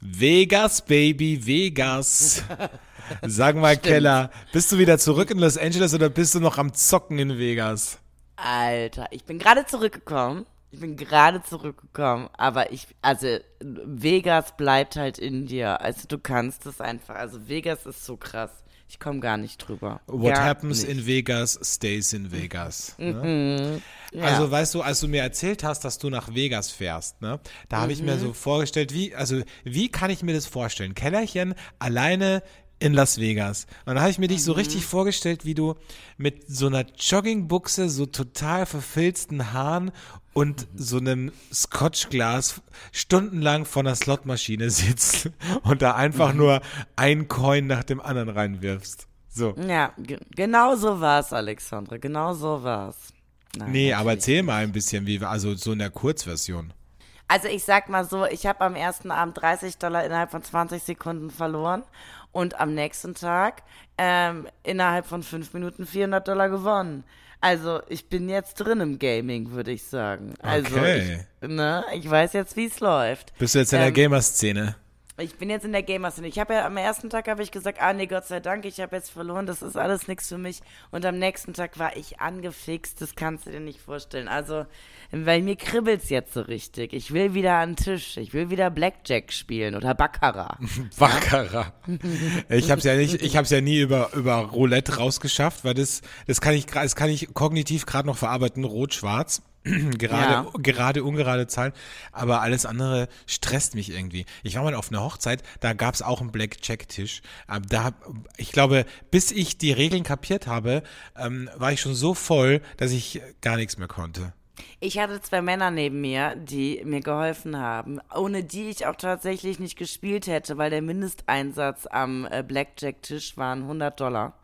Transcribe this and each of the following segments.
Vegas, Baby, Vegas. Sag mal, Stimmt. Keller, bist du wieder zurück in Los Angeles oder bist du noch am Zocken in Vegas? Alter, ich bin gerade zurückgekommen. Ich bin gerade zurückgekommen, aber ich, also Vegas bleibt halt in dir. Also du kannst es einfach. Also Vegas ist so krass. Ich komme gar nicht drüber. What gar happens nicht. in Vegas stays in Vegas. Ne? Mhm. Ja. Also weißt du, als du mir erzählt hast, dass du nach Vegas fährst, ne, da habe mhm. ich mir mhm. so vorgestellt, wie, also wie kann ich mir das vorstellen? Kellerchen alleine in Las Vegas. Und da habe ich mir dich so richtig mhm. vorgestellt, wie du mit so einer Joggingbuchse, so total verfilzten Haaren und so einem Scotchglas stundenlang vor einer Slotmaschine sitzt und da einfach mhm. nur ein Coin nach dem anderen reinwirfst. So. Ja, genau so war's, Alexandre. Genau so war's. Nein, nee, aber erzähl mal ein bisschen, wie, also so in der Kurzversion. Also ich sag mal so, ich habe am ersten Abend 30 Dollar innerhalb von 20 Sekunden verloren und am nächsten Tag ähm, innerhalb von fünf Minuten 400 Dollar gewonnen. Also ich bin jetzt drin im Gaming, würde ich sagen. Also okay. ich, ne, ich weiß jetzt, wie es läuft. Bist du jetzt in ähm, der Gamer-Szene? Ich bin jetzt in der Gamer-Szene. Ich habe ja am ersten Tag habe ich gesagt, ah nee, Gott sei Dank, ich habe jetzt verloren, das ist alles nichts für mich. Und am nächsten Tag war ich angefixt, das kannst du dir nicht vorstellen. Also weil mir kribbelt's jetzt so richtig. Ich will wieder an den Tisch. Ich will wieder Blackjack spielen oder Baccarat. Baccarat. ich hab's ja nicht, ich hab's ja nie über über Roulette rausgeschafft, weil das das kann ich das kann ich kognitiv gerade noch verarbeiten, rot-schwarz. gerade, ja. gerade ungerade Zahlen, aber alles andere stresst mich irgendwie. Ich war mal auf einer Hochzeit, da gab's auch einen Blackjack-Tisch. Da, ich glaube, bis ich die Regeln kapiert habe, ähm, war ich schon so voll, dass ich gar nichts mehr konnte. Ich hatte zwei Männer neben mir, die mir geholfen haben, ohne die ich auch tatsächlich nicht gespielt hätte, weil der Mindesteinsatz am äh, Blackjack-Tisch waren 100 Dollar.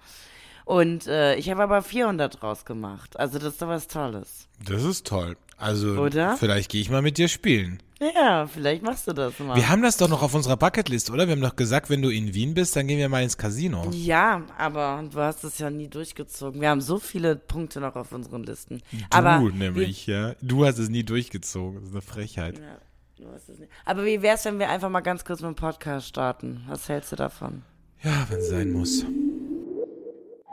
Und äh, ich habe aber 400 draus gemacht. Also das ist doch was Tolles. Das ist toll. Also Oder? vielleicht gehe ich mal mit dir spielen. Ja, vielleicht machst du das mal. Wir haben das doch noch auf unserer Bucketlist, oder? Wir haben doch gesagt, wenn du in Wien bist, dann gehen wir mal ins Casino. Ja, aber du hast es ja nie durchgezogen. Wir haben so viele Punkte noch auf unseren Listen. Du aber nämlich, ja. Du hast es nie durchgezogen. Das ist eine Frechheit. Ja, es. Aber wie wär's, wenn wir einfach mal ganz kurz mit dem Podcast starten? Was hältst du davon? Ja, wenn es sein muss.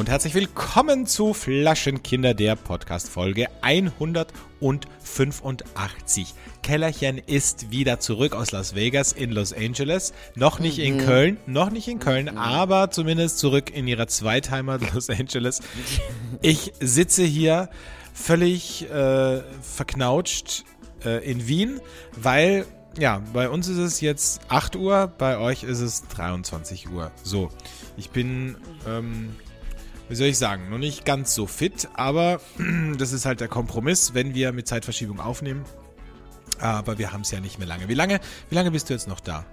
Und herzlich willkommen zu Flaschenkinder, der Podcast Folge 185. Kellerchen ist wieder zurück aus Las Vegas in Los Angeles. Noch nicht mhm. in Köln, noch nicht in Köln, mhm. aber zumindest zurück in ihrer Zweitheimat Los Angeles. Ich sitze hier völlig äh, verknautscht äh, in Wien, weil ja, bei uns ist es jetzt 8 Uhr, bei euch ist es 23 Uhr. So, ich bin ähm, wie soll ich sagen, noch nicht ganz so fit, aber das ist halt der Kompromiss, wenn wir mit Zeitverschiebung aufnehmen. Aber wir haben es ja nicht mehr lange. Wie lange, wie lange bist du jetzt noch da?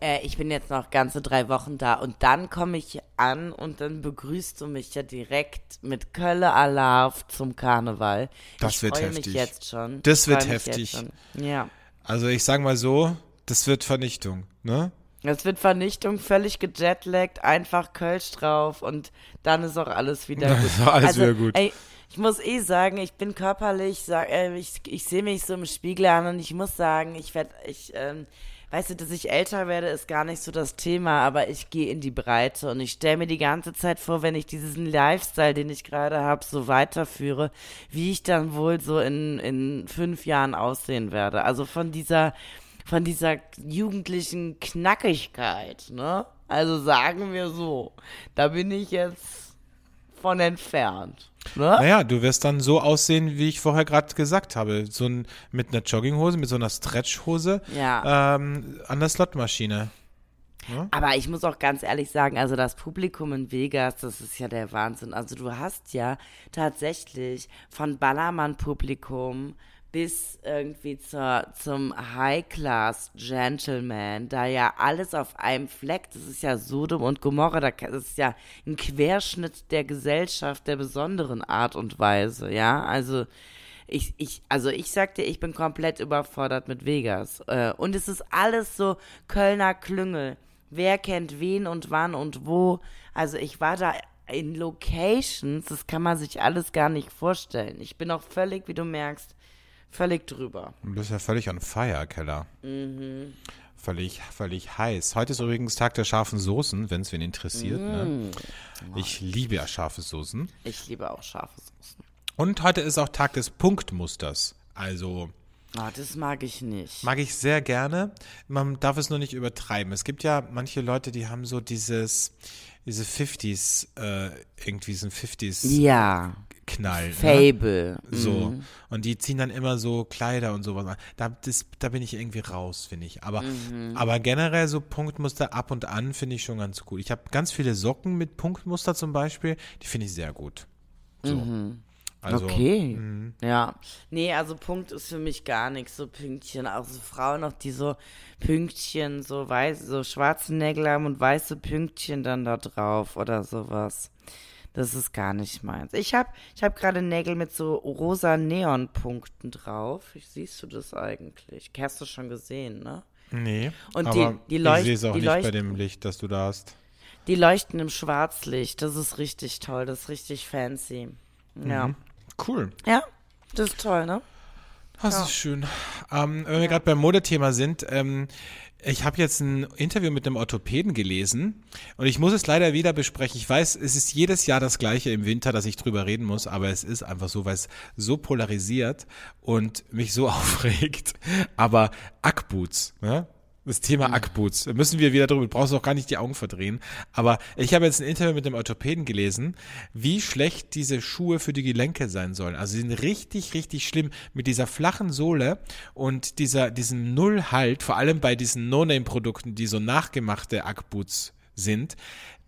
Äh, ich bin jetzt noch ganze drei Wochen da und dann komme ich an und dann begrüßt du mich ja direkt mit Kölle Alarv zum Karneval. Das ich wird heftig. Mich jetzt schon. Das wird heftig. Ja. Also ich sag mal so, das wird Vernichtung, ne? Es wird Vernichtung, völlig gejetlaggt, einfach Kölsch drauf und dann ist auch alles wieder gut. Ist auch alles also, wieder gut. Ey, ich muss eh sagen, ich bin körperlich, sag, äh, ich, ich sehe mich so im Spiegel an und ich muss sagen, ich werde, ich, ähm, weißt du, dass ich älter werde, ist gar nicht so das Thema, aber ich gehe in die Breite und ich stelle mir die ganze Zeit vor, wenn ich diesen Lifestyle, den ich gerade habe, so weiterführe, wie ich dann wohl so in, in fünf Jahren aussehen werde. Also von dieser von dieser jugendlichen Knackigkeit, ne? Also sagen wir so, da bin ich jetzt von entfernt. Ne? Naja, du wirst dann so aussehen, wie ich vorher gerade gesagt habe. So ein, mit einer Jogginghose, mit so einer Stretchhose ja. ähm, an der Slotmaschine. Ja? Aber ich muss auch ganz ehrlich sagen, also das Publikum in Vegas, das ist ja der Wahnsinn. Also du hast ja tatsächlich von Ballermann-Publikum bis irgendwie zur, zum High-Class-Gentleman, da ja alles auf einem Fleck, das ist ja Sodom und Gomorra, das ist ja ein Querschnitt der Gesellschaft der besonderen Art und Weise, ja, also Ich, ich, also ich sagte, ich bin komplett überfordert mit Vegas. Äh, und es ist alles so Kölner Klüngel. Wer kennt wen und wann und wo. Also ich war da in Locations, das kann man sich alles gar nicht vorstellen. Ich bin auch völlig, wie du merkst, völlig drüber. Du bist ja völlig on fire, Keller. Mhm. Völlig, völlig heiß. Heute ist übrigens Tag der scharfen Soßen, wenn es wen interessiert. Ne? Mm. Ich liebe ja scharfe Soßen. Ich liebe auch scharfe Soßen. Und heute ist auch Tag des Punktmusters. Also Ah, das mag ich nicht. mag ich sehr gerne. Man darf es nur nicht übertreiben. Es gibt ja manche Leute, die haben so dieses, diese 50s, äh, irgendwie so ein 50s Ja, Knall. Ne? Fable. So. Mhm. Und die ziehen dann immer so Kleider und sowas an. Da, das, da bin ich irgendwie raus, finde ich. Aber, Mhm. aber generell so Punktmuster ab und an finde ich schon ganz gut. Ich habe ganz viele Socken mit Punktmuster zum Beispiel. Die finde ich sehr gut. So. Also, okay. Ja. Nee, also Punkt ist für mich gar nichts, so Pünktchen. Auch so Frauen noch, die so Pünktchen, so weiß, so schwarze Nägel haben und weiße Pünktchen dann da drauf oder sowas. Das ist gar nicht meins. Ich habe ich hab gerade Nägel mit so rosa Neonpunkten drauf. Wie siehst du das eigentlich? Hast du schon gesehen, ne? Nee. Und aber die- die ich leucht- sehe es auch nicht bei leuchten- dem Licht, das du da hast. Die leuchten im Schwarzlicht. Das ist richtig toll. Das ist richtig fancy. Ja. Cool. Ja, das ist toll, ne? Das ist schön. Ähm, wenn wir gerade beim Modethema sind, ähm, ich habe jetzt ein Interview mit einem Orthopäden gelesen und ich muss es leider wieder besprechen. Ich weiß, es ist jedes Jahr das gleiche im Winter, dass ich drüber reden muss, aber es ist einfach so, weil es so polarisiert und mich so aufregt. Aber Ackboots, ne? Das Thema Ackboots. Da müssen wir wieder drüber, du brauchst auch gar nicht die Augen verdrehen. Aber ich habe jetzt ein Interview mit dem Orthopäden gelesen, wie schlecht diese Schuhe für die Gelenke sein sollen. Also sie sind richtig, richtig schlimm mit dieser flachen Sohle und dieser, diesem Nullhalt, vor allem bei diesen No-Name-Produkten, die so nachgemachte Ackboots sind.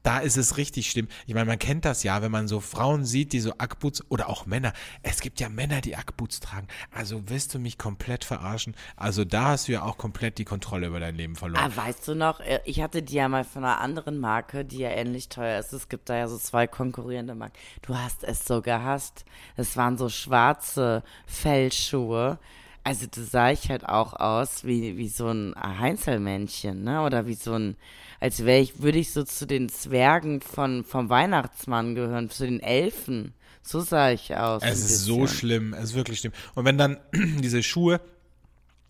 Da ist es richtig schlimm. Ich meine, man kennt das ja, wenn man so Frauen sieht, die so Ackboots oder auch Männer. Es gibt ja Männer, die Ackboots tragen. Also willst du mich komplett verarschen? Also da hast du ja auch komplett die Kontrolle über dein Leben verloren. Ah, weißt du noch, äh, ich hatte die ja mal von einer anderen Marke, die ja ähnlich teuer ist. Es gibt da ja so zwei konkurrierende Marken. Du hast es so gehasst. Es waren so schwarze Fellschuhe. Also da sah ich halt auch aus wie, wie so ein Heinzelmännchen, ne? Oder wie so ein, als wäre ich, würde ich so zu den Zwergen von, vom Weihnachtsmann gehören, zu den Elfen. So sah ich aus. Es ist so schlimm, es ist wirklich schlimm. Und wenn dann diese Schuhe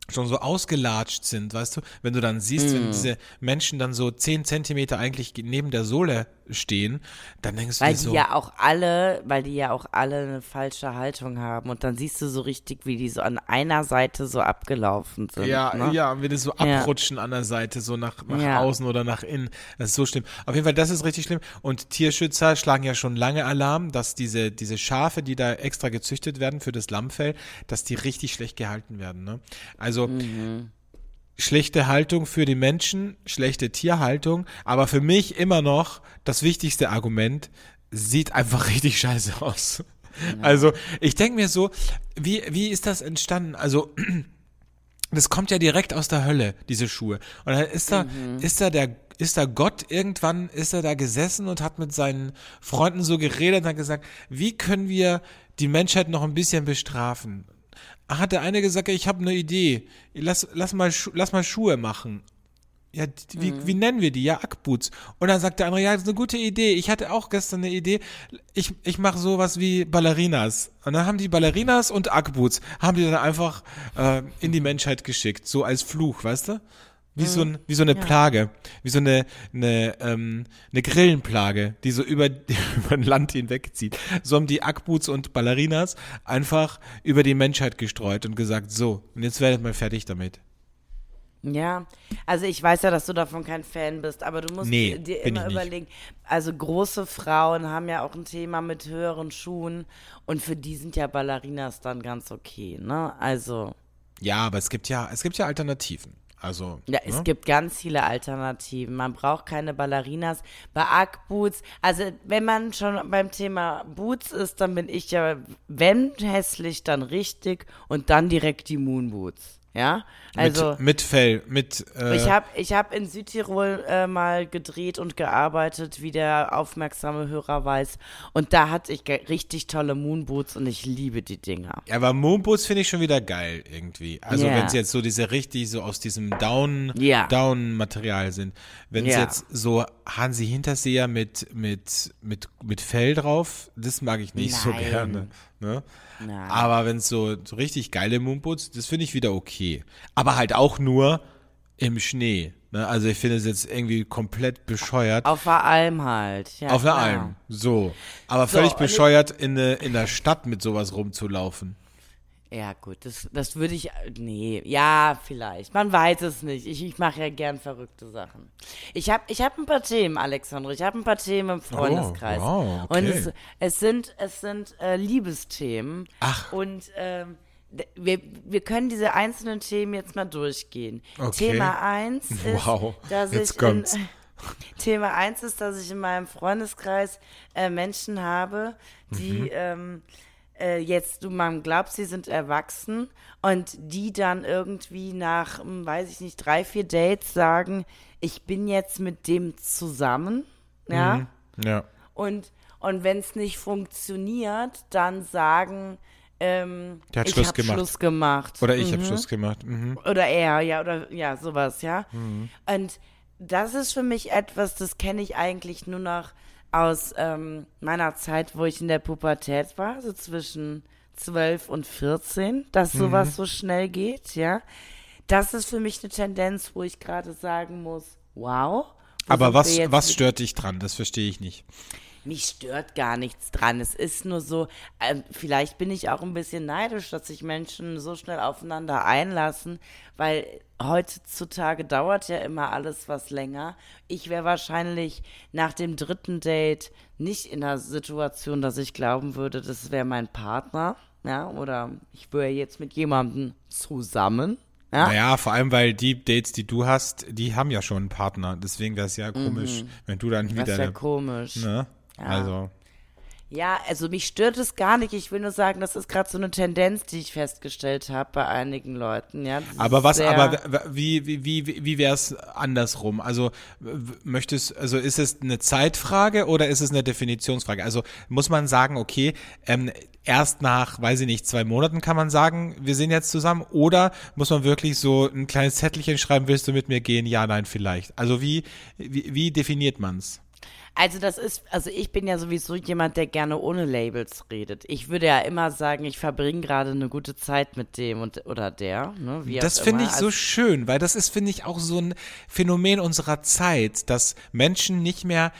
schon so ausgelatscht sind, weißt du, wenn du dann siehst, Mm. wenn diese Menschen dann so 10 Zentimeter eigentlich neben der Sohle stehen, dann denkst du Weil dir die so, ja auch alle, weil die ja auch alle eine falsche Haltung haben. Und dann siehst du so richtig, wie die so an einer Seite so abgelaufen sind. ja, ne? ja, wenn die so Ja. abrutschen an der Seite, so nach, nach Ja. außen oder nach innen. Das ist so schlimm. Auf jeden Fall, das ist richtig schlimm. Und Tierschützer schlagen ja schon lange Alarm, dass diese, diese Schafe, die da extra gezüchtet werden für das Lammfell, dass die richtig schlecht gehalten werden. Ne? Also, Mhm. Schlechte Haltung für die Menschen, schlechte Tierhaltung, aber für mich immer noch das wichtigste Argument, sieht einfach richtig scheiße aus. Also ich denke mir so, wie, wie ist das entstanden? Also das kommt ja direkt aus der Hölle, diese Schuhe. Und dann ist da, ist da der, ist da Gott irgendwann, ist er da gesessen und hat mit seinen Freunden so geredet und hat gesagt, wie können wir die Menschheit noch ein bisschen bestrafen? Hat der eine gesagt, ich habe eine Idee, lass, lass, mal, lass mal Schuhe machen. Ja, wie, wie nennen wir die? Ja, Ackboots. Und dann sagt der andere, ja, das ist eine gute Idee. Ich hatte auch gestern eine Idee. Ich, ich mache sowas wie Ballerinas. Und dann haben die Ballerinas und Ackboots, haben die dann einfach äh, in die Menschheit geschickt. So als Fluch, weißt du? Wie so, ein, wie so eine Plage, wie so eine, eine, ähm, eine Grillenplage, die so über, über ein Land hinwegzieht. So haben die Ackboots und Ballerinas einfach über die Menschheit gestreut und gesagt, so, und jetzt werdet mal fertig damit. Ja, also ich weiß ja, dass du davon kein Fan bist, aber du musst Nee, dir immer überlegen, also große Frauen haben ja auch ein Thema mit höheren Schuhen und für die sind ja Ballerinas dann ganz okay, ne? Also, Ja, aber es gibt ja, es gibt ja Alternativen. Also, ja, es ne? gibt ganz viele Alternativen. Man braucht keine Ballerinas. Bei Ackboots, also wenn man schon beim Thema Boots ist, dann bin ich ja, wenn hässlich, dann richtig und dann direkt die Moonboots. Ja, also mit, mit Fell, mit. Äh, ich habe ich hab in Südtirol äh, mal gedreht und gearbeitet, wie der aufmerksame Hörer weiß. Und da hatte ich richtig tolle Moonboots und ich liebe die Dinger. Ja, aber Moonboots finde ich schon wieder geil irgendwie. Also Ja. wenn es jetzt so diese richtig so aus diesem Down Ja. Down sind. Wenn es Ja. jetzt so Hansi Hinterseher mit mit mit mit Fell drauf, das mag ich nicht so Nein. gerne. Ne? Aber wenn es so, so richtig geile Moonboots, das finde ich wieder okay. Aber halt auch nur im Schnee. Ne? Also ich finde es jetzt irgendwie komplett bescheuert. Auf der Alm halt. Ja, Auf klar. Alm. So. Aber So, völlig bescheuert, in, ne, in der Stadt mit sowas rumzulaufen. Ja, gut, das, das würde ich. Nee, ja, vielleicht. Man weiß es nicht. Ich, ich mache ja gern verrückte Sachen. Ich habe ich hab ein paar Themen, Alexandre. Ich habe ein paar Themen im Freundeskreis. Oh, wow, okay. Und es, es sind, es sind äh, Liebesthemen. Ach. Und ähm, wir, wir können diese einzelnen Themen jetzt mal durchgehen. Okay. Thema 1 ist, Wow, dass jetzt ich kommt's. in, Thema 1 ist, dass ich in meinem Freundeskreis äh, Menschen habe, die Mhm. ähm, äh, jetzt, du man glaubt, sie sind erwachsen und die dann irgendwie nach, hm, weiß ich nicht, drei, vier Dates sagen, ich bin jetzt mit dem zusammen, ja, Ja. und, und wenn es nicht funktioniert, dann sagen, ähm, Der hat ich Schluss hab gemacht. Schluss gemacht. Oder ich habe Schluss gemacht. Mhm. Oder er, ja, oder ja, sowas, ja. Und das ist für mich etwas, das kenne ich eigentlich nur noch aus ähm, meiner Zeit, wo ich in der Pubertät war, so zwischen 12 und 14, dass sowas so schnell geht, ja. Das ist für mich eine Tendenz, wo ich gerade sagen muss, wow. wo Aber was, was stört dich dran? Das verstehe ich nicht. Mich stört gar nichts dran. Es ist nur so, ähm, vielleicht bin ich auch ein bisschen neidisch, dass sich Menschen so schnell aufeinander einlassen, weil heutzutage dauert ja immer alles was länger. Ich wäre wahrscheinlich nach dem dritten Date nicht in der Situation, dass ich glauben würde, das wäre mein Partner, ja, oder ich wäre jetzt mit jemandem zusammen. Ja? Naja, vor allem, weil die Dates, die du hast, die haben ja schon einen Partner. Deswegen wäre es ja komisch, wenn du dann das wieder. wäre eine- komisch. ne? Also. Ja, also mich stört es gar nicht. Ich will nur sagen, das ist gerade so eine Tendenz, die ich festgestellt habe bei einigen Leuten. Ja, Aber was, aber wie, wie, wie, wie wäre es andersrum? Also möchtest, also ist es eine Zeitfrage oder ist es eine Definitionsfrage? Also muss man sagen, okay, ähm, erst nach, weiß ich nicht, zwei Monaten kann man sagen, wir sind jetzt zusammen oder muss man wirklich so ein kleines Zettelchen schreiben, willst du mit mir gehen? Ja, nein, vielleicht. Also wie, wie, wie definiert man's? Also das ist, also ich bin ja sowieso jemand, der gerne ohne Labels redet. Ich würde ja immer sagen, ich verbringe gerade eine gute Zeit mit dem und oder der. Ne, Das finde ich so Also- schön, weil das ist, finde ich, auch so ein Phänomen unserer Zeit, dass Menschen nicht mehr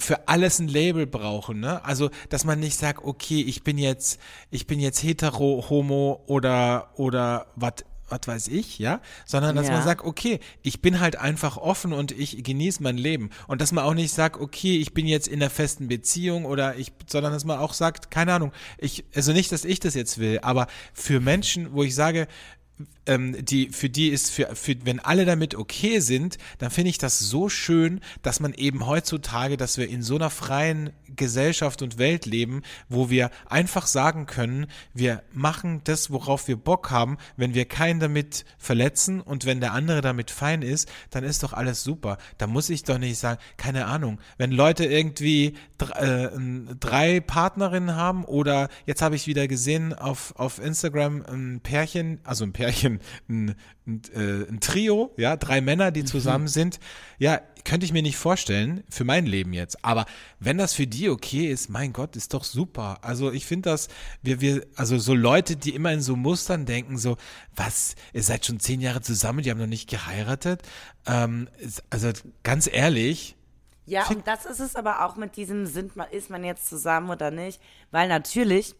für alles ein Label brauchen, ne? Also, dass man nicht sagt, okay, ich bin jetzt, ich bin jetzt hetero, homo oder, oder was, was weiß ich, ja? Sondern, dass Ja. man sagt, okay, ich bin halt einfach offen und ich genieße mein Leben. Und dass man auch nicht sagt, okay, ich bin jetzt in einer festen Beziehung oder ich, sondern dass man auch sagt, keine Ahnung, ich, also nicht, dass ich das jetzt will, aber für Menschen, wo ich sage, ähm, die, für die ist, für, für, wenn alle damit okay sind, dann finde ich das so schön, dass man eben heutzutage, dass wir in so einer freien Gesellschaft und Welt leben, wo wir einfach sagen können, wir machen das, worauf wir Bock haben, wenn wir keinen damit verletzen und wenn der andere damit fein ist, dann ist doch alles super. Da muss ich doch nicht sagen, keine Ahnung, wenn Leute irgendwie äh, drei Partnerinnen haben oder jetzt habe ich wieder gesehen auf, auf Instagram ein Pärchen, also ein Pärchen, ein, ein, äh, ein Trio, ja, drei Männer, die zusammen sind. Ja, könnte ich mir nicht vorstellen, für mein Leben jetzt. Aber wenn das für die okay ist, mein Gott, ist doch super. Also ich finde das, wir, wir, also so Leute, die immer in so Mustern denken, so, was, ihr seid schon zehn Jahre zusammen, die haben noch nicht geheiratet. Ähm, also ganz ehrlich, Ja, und das ist es aber auch mit diesem, sind man, ist man jetzt zusammen oder nicht? Weil natürlich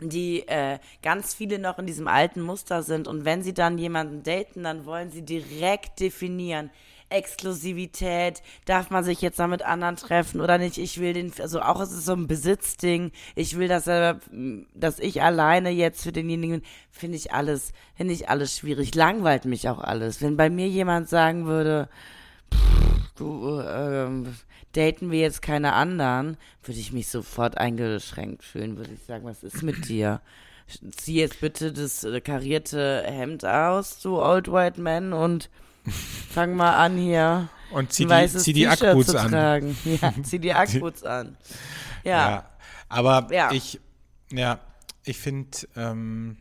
die äh, ganz viele noch in diesem alten Muster sind und wenn sie dann jemanden daten, dann wollen sie direkt definieren. Exklusivität, darf man sich jetzt da mit anderen treffen oder nicht? Ich will den, also auch es ist so ein Besitzding. Ich will, dass er, dass ich alleine jetzt für denjenigen, finde ich alles, finde ich alles schwierig. Langweilt mich auch alles. Wenn bei mir jemand sagen würde, du, ähm, daten wir jetzt keine anderen, würde ich mich sofort eingeschränkt fühlen, würde ich sagen, was ist mit dir? zieh jetzt bitte das äh, karierte Hemd aus, du Old White Man, und fang mal an hier. Und zieh die, zieh die Ackboots an. Ja, zieh die Ackboots an. Ja. Ja. Aber Ja. ich, ja, ich finde, ähm,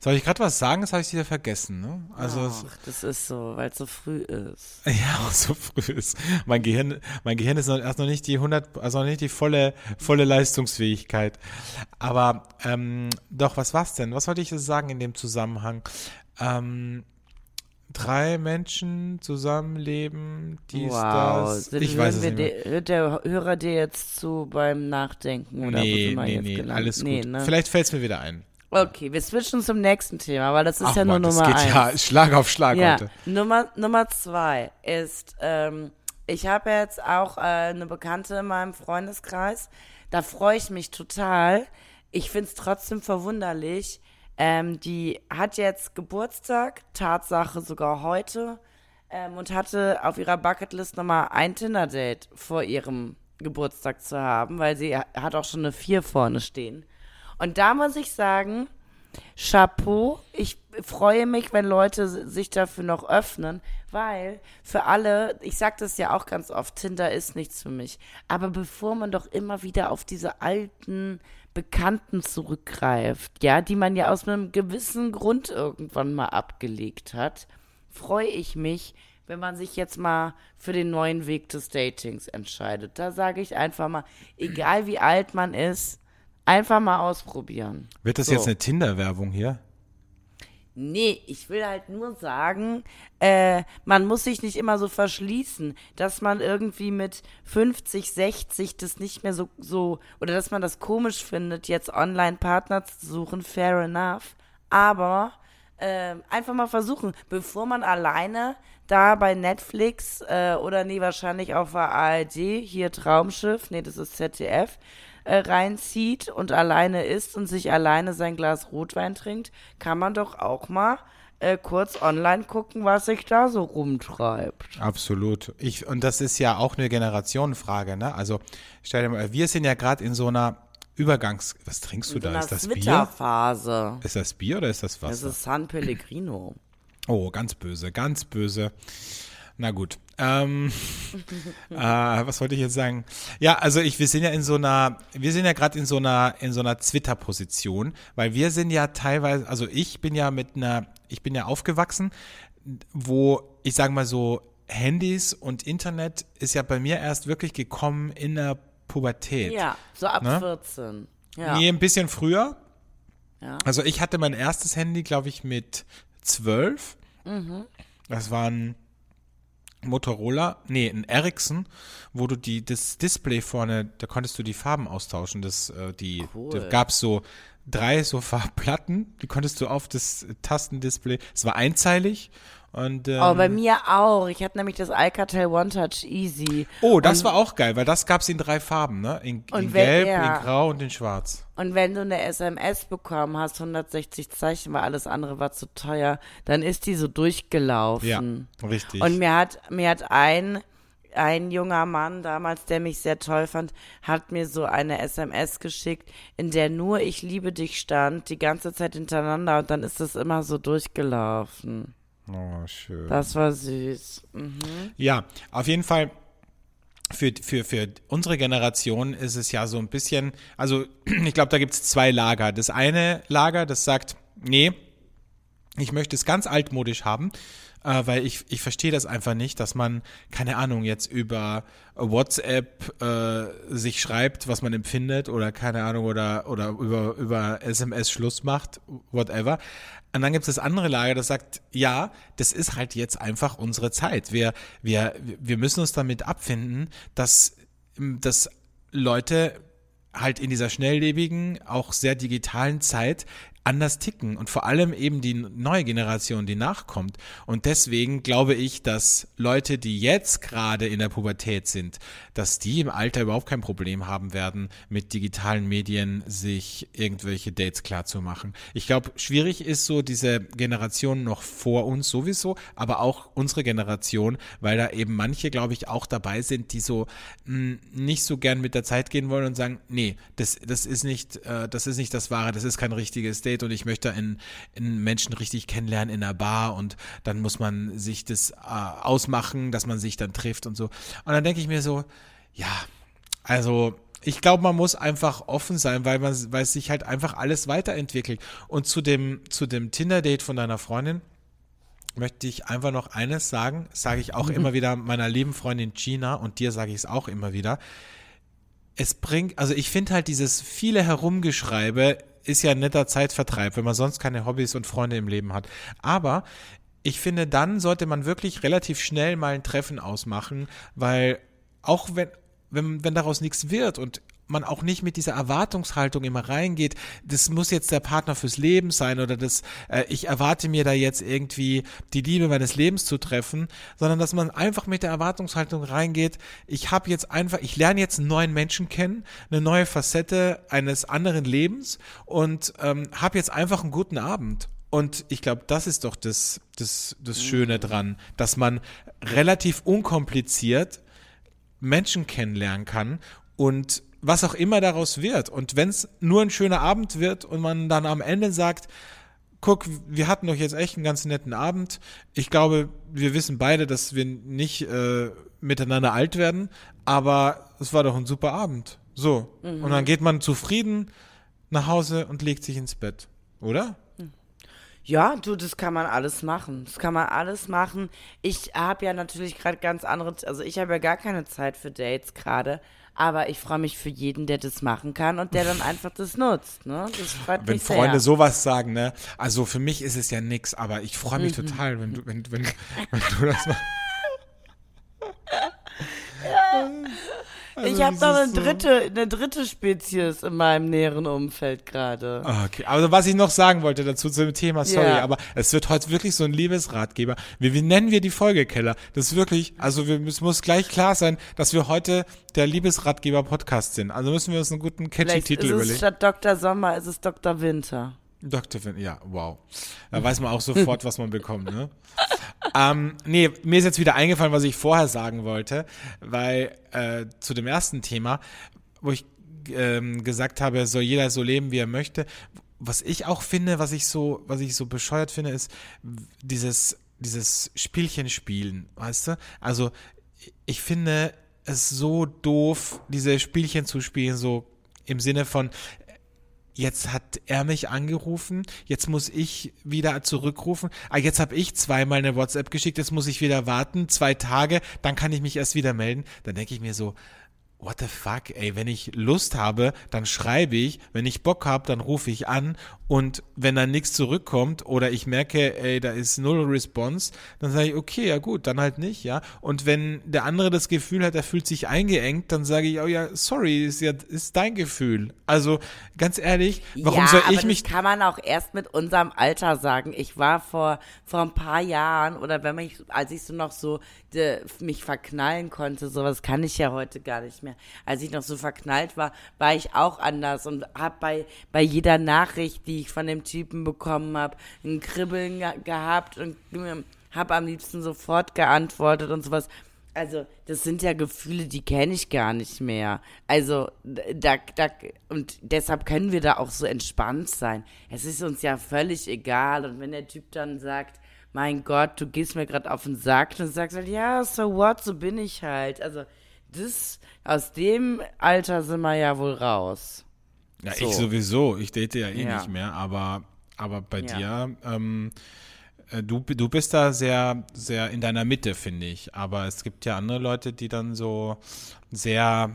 soll ich gerade was sagen? Das habe ich wieder vergessen, ne? Also, es- Ach, das ist so, weil es so früh ist. Ja, auch so früh ist. Mein Gehirn, mein Gehirn ist noch, erst noch nicht die 100, also noch nicht die volle, volle Leistungsfähigkeit. Aber, ähm, doch, was war's denn? Was wollte ich sagen in dem Zusammenhang? Ähm, drei Menschen zusammenleben, dies, wow. das. Sind- Ich weiß es nicht mehr. Hört der Hörer dir jetzt zu beim Nachdenken? Oder Nee, nee, nee, gelandet? alles Nee, gut. ne? Vielleicht fällt's mir wieder ein. Okay, wir switchen zum nächsten Thema, weil das ist Ach ja nur Mann, das Nummer geht eins. ja Schlag auf Schlag Ja, heute. Nummer, Nummer zwei ist, ähm, ich habe jetzt auch äh, eine Bekannte in meinem Freundeskreis. Da freue ich mich total. Ich finde es trotzdem verwunderlich. Ähm, die hat jetzt Geburtstag, Tatsache sogar heute, ähm, und hatte auf ihrer Bucketlist nochmal ein Tinder-Date vor ihrem Geburtstag zu haben, weil sie hat auch schon eine Vier vorne stehen. Und da muss ich sagen, Chapeau. Ich freue mich, wenn Leute sich dafür noch öffnen, weil für alle, ich sage das ja auch ganz oft, Tinder ist nichts für mich. Aber bevor man doch immer wieder auf diese alten Bekannten zurückgreift, ja, die man ja aus einem gewissen Grund irgendwann mal abgelegt hat, freue ich mich, wenn man sich jetzt mal für den neuen Weg des Datings entscheidet. Da sage ich einfach mal, egal wie alt man ist, einfach mal ausprobieren. Wird das So. jetzt eine Tinder-Werbung hier? Nee, ich will halt nur sagen, äh, man muss sich nicht immer so verschließen, dass man irgendwie mit 50, 60 das nicht mehr so, so, oder dass man das komisch findet, jetzt Online-Partner zu suchen, fair enough. Aber äh, einfach mal versuchen, bevor man alleine da bei Netflix äh, oder nee, wahrscheinlich auf der ARD, hier Traumschiff, nee, das ist ZDF, äh, reinzieht und alleine isst und sich alleine sein Glas Rotwein trinkt, kann man doch auch mal äh, kurz online gucken, was sich da so rumtreibt. Absolut. Ich, und das ist ja auch eine Generationenfrage, ne? Also, stell dir mal, wir sind ja gerade in so einer Übergangs... Was trinkst du So da? Ist das Bier? Ist das Bier oder ist das Das Wasser? ist San Pellegrino. Oh, ganz böse, ganz böse. Na gut. Ähm, äh, was wollte ich jetzt sagen? Ja, also ich, wir sind ja in so einer, wir sind ja gerade in so einer, in so einer Twitter-Position, weil wir sind ja teilweise, also ich bin ja mit einer, ich bin ja aufgewachsen, wo ich sage mal so, Handys und Internet ist ja bei mir erst wirklich gekommen in der Pubertät. Ja, so ab Ne? 14. Ja. Nee, ein bisschen früher. Ja. Also ich hatte mein erstes Handy, glaube ich, mit zwölf. Mhm. Das war ein Motorola, nee, ein Ericsson, wo du die, das Display vorne, da konntest du die Farben austauschen. Das, äh, die, Cool. da gab es so drei so Farbplatten, die konntest du auf das Tastendisplay, es war einzeilig und ähm, Oh, bei mir auch. Ich hatte nämlich das Alcatel One Touch Easy. Oh, das und, war auch geil, weil das gab es in drei Farben, ne? In, in wenn- Gelb, ja. in Grau und in Schwarz. Und wenn du eine SMS bekommen hast, 160 Zeichen, weil alles andere war zu teuer, dann ist die so durchgelaufen. Ja, richtig. Und mir hat, mir hat ein, ein junger Mann damals, der mich sehr toll fand, hat mir so eine SMS geschickt, in der nur ich liebe dich stand, die ganze Zeit hintereinander und dann ist das immer so durchgelaufen. Oh, schön. Das war süß. Mhm. Ja, auf jeden Fall für, für, für unsere Generation ist es ja so ein bisschen, also ich glaube, da gibt es zwei Lager. Das eine Lager, das sagt, nee, ich möchte es ganz altmodisch haben, äh, weil ich, ich verstehe das einfach nicht, dass man, keine Ahnung, jetzt über WhatsApp äh, sich schreibt, was man empfindet oder keine Ahnung, oder, oder über, über SMS Schluss macht, whatever. Und dann gibt es das andere Lager, das sagt, ja, das ist halt jetzt einfach unsere Zeit. Wir, wir, wir müssen uns damit abfinden, dass, dass Leute halt in dieser schnelllebigen, auch sehr digitalen Zeit anders ticken und vor allem eben die neue Generation, die nachkommt. Und deswegen glaube ich, dass Leute, die jetzt gerade in der Pubertät sind, dass die im Alter überhaupt kein Problem haben werden, mit digitalen Medien sich irgendwelche Dates klarzumachen. Ich glaube, schwierig ist so diese Generation noch vor uns sowieso, aber auch unsere Generation, weil da eben manche, glaube ich, auch dabei sind, die so mh, nicht so gern mit der Zeit gehen wollen und sagen, nee, das, das ist nicht, äh, das ist nicht das Wahre, das ist kein richtiges Date, Tinder-Date und ich möchte einen, einen Menschen richtig kennenlernen in einer Bar und dann muss man sich das äh, ausmachen, dass man sich dann trifft und so. Und dann denke ich mir so, ja, also ich glaube, man muss einfach offen sein, weil man, weil sich halt einfach alles weiterentwickelt. Und zu dem, zu dem Tinder-Date von deiner Freundin möchte ich einfach noch eines sagen, sage ich auch mhm. immer wieder meiner lieben Freundin Gina und dir sage ich es auch immer wieder. Es bringt, also ich finde halt dieses viele Herumgeschreibe ist ja ein netter Zeitvertreib, wenn man sonst keine Hobbys und Freunde im Leben hat. Aber ich finde, dann sollte man wirklich relativ schnell mal ein Treffen ausmachen, weil auch wenn, wenn, wenn daraus nichts wird und man auch nicht mit dieser Erwartungshaltung immer reingeht, das muss jetzt der Partner fürs Leben sein oder das, äh, ich erwarte mir da jetzt irgendwie die Liebe meines Lebens zu treffen, sondern dass man einfach mit der Erwartungshaltung reingeht, ich habe jetzt einfach, ich lerne jetzt einen neuen Menschen kennen, eine neue Facette eines anderen Lebens und ähm, habe jetzt einfach einen guten Abend. Und ich glaube, das ist doch das, das, das Schöne dran, dass man relativ unkompliziert Menschen kennenlernen kann und was auch immer daraus wird. Und wenn es nur ein schöner Abend wird und man dann am Ende sagt, guck, wir hatten doch jetzt echt einen ganz netten Abend. Ich glaube, wir wissen beide, dass wir nicht äh, miteinander alt werden, aber es war doch ein super Abend. So. Mhm. Und dann geht man zufrieden nach Hause und legt sich ins Bett, oder? Ja, du, das kann man alles machen. Das kann man alles machen. Ich habe ja natürlich gerade ganz andere, also ich habe ja gar keine Zeit für Dates gerade. Aber ich freue mich für jeden, der das machen kann und der dann einfach das nutzt. Ne? Das freut wenn mich Freunde sehr. sowas sagen, ne? Also für mich ist es ja nix, aber ich freue mich mhm. total, wenn du, wenn, wenn, wenn du das machst. Ja. Also ich habe noch eine dritte, eine dritte Spezies in meinem näheren Umfeld gerade. Ah, okay, also was ich noch sagen wollte dazu zu dem Thema, sorry, yeah. aber es wird heute wirklich so ein Liebesratgeber. Wie, wie nennen wir die Folge, Keller? Das ist wirklich, also wir, es muss gleich klar sein, dass wir heute der Liebesratgeber-Podcast sind. Also müssen wir uns einen guten catchy Titel überlegen. Statt Dr. Sommer ist es Dr. Winter. Dr. Winter, ja, wow. Da weiß man auch sofort, was man bekommt, ne? ähm, nee, mir ist jetzt wieder eingefallen, was ich vorher sagen wollte, weil äh, zu dem ersten Thema, wo ich ähm, gesagt habe, soll jeder so leben, wie er möchte. Was ich auch finde, was ich so, was ich so bescheuert finde, ist dieses, dieses Spielchen spielen, weißt du? Also ich finde es so doof, diese Spielchen zu spielen, so im Sinne von, jetzt hat er mich angerufen, jetzt muss ich wieder zurückrufen, ah, jetzt habe ich zweimal eine WhatsApp geschickt, jetzt muss ich wieder warten, zwei Tage, dann kann ich mich erst wieder melden. Dann denke ich mir so, what the fuck, ey, wenn ich Lust habe, dann schreibe ich, wenn ich Bock habe, dann rufe ich an und wenn dann nichts zurückkommt oder ich merke, ey, da ist null Response, dann sage ich, okay, ja gut, dann halt nicht, ja. Und wenn der andere das Gefühl hat, er fühlt sich eingeengt, dann sage ich, oh ja, sorry, ist ja ist dein Gefühl. Also ganz ehrlich, warum ja, soll ich mich? Das kann man auch erst mit unserem Alter sagen. Ich war vor vor ein paar Jahren oder wenn mich, als ich so noch so de, mich verknallen konnte, sowas kann ich ja heute gar nicht mehr. Als ich noch so verknallt war, war ich auch anders und habe bei bei jeder Nachricht, die die ich von dem Typen bekommen habe, ein Kribbeln ge gehabt und habe am liebsten sofort geantwortet und sowas. Also, das sind ja Gefühle, die kenne ich gar nicht mehr. Also, da, da, und deshalb können wir da auch so entspannt sein. Es ist uns ja völlig egal. Und wenn der Typ dann sagt, mein Gott, du gehst mir gerade auf den Sack, dann sagst du halt, ja, so what, so bin ich halt. Also, das, aus dem Alter sind wir ja wohl raus. Ja, so. ich sowieso. Ich date ja eh ja. nicht mehr, aber, aber bei ja. dir, ähm, äh, du, du bist da sehr, sehr in deiner Mitte, finde ich. Aber es gibt ja andere Leute, die dann so sehr,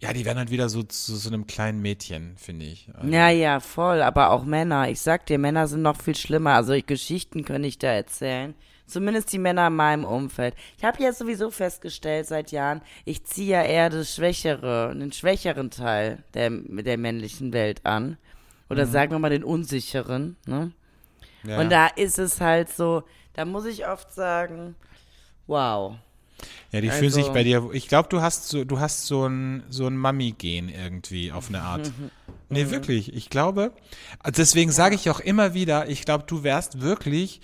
ja, die werden halt wieder so zu so, so einem kleinen Mädchen, finde ich. Also. Ja, ja, voll. Aber auch Männer. Ich sag dir, Männer sind noch viel schlimmer. Also Geschichten könnte ich da erzählen. Zumindest die Männer in meinem Umfeld. Ich habe ja sowieso festgestellt seit Jahren, ich ziehe ja eher das Schwächere, den schwächeren Teil der, der männlichen Welt an. Oder mhm. sagen wir mal den unsicheren. Ne? Ja. Und da ist es halt so, da muss ich oft sagen, wow. Ja, die also, fühlen sich also bei dir. Ich glaube, du hast so, du hast so ein, so ein Mami-Gen irgendwie auf eine Art. nee, mhm. wirklich. Ich glaube, deswegen sage ich auch immer wieder, ich glaube, du wärst wirklich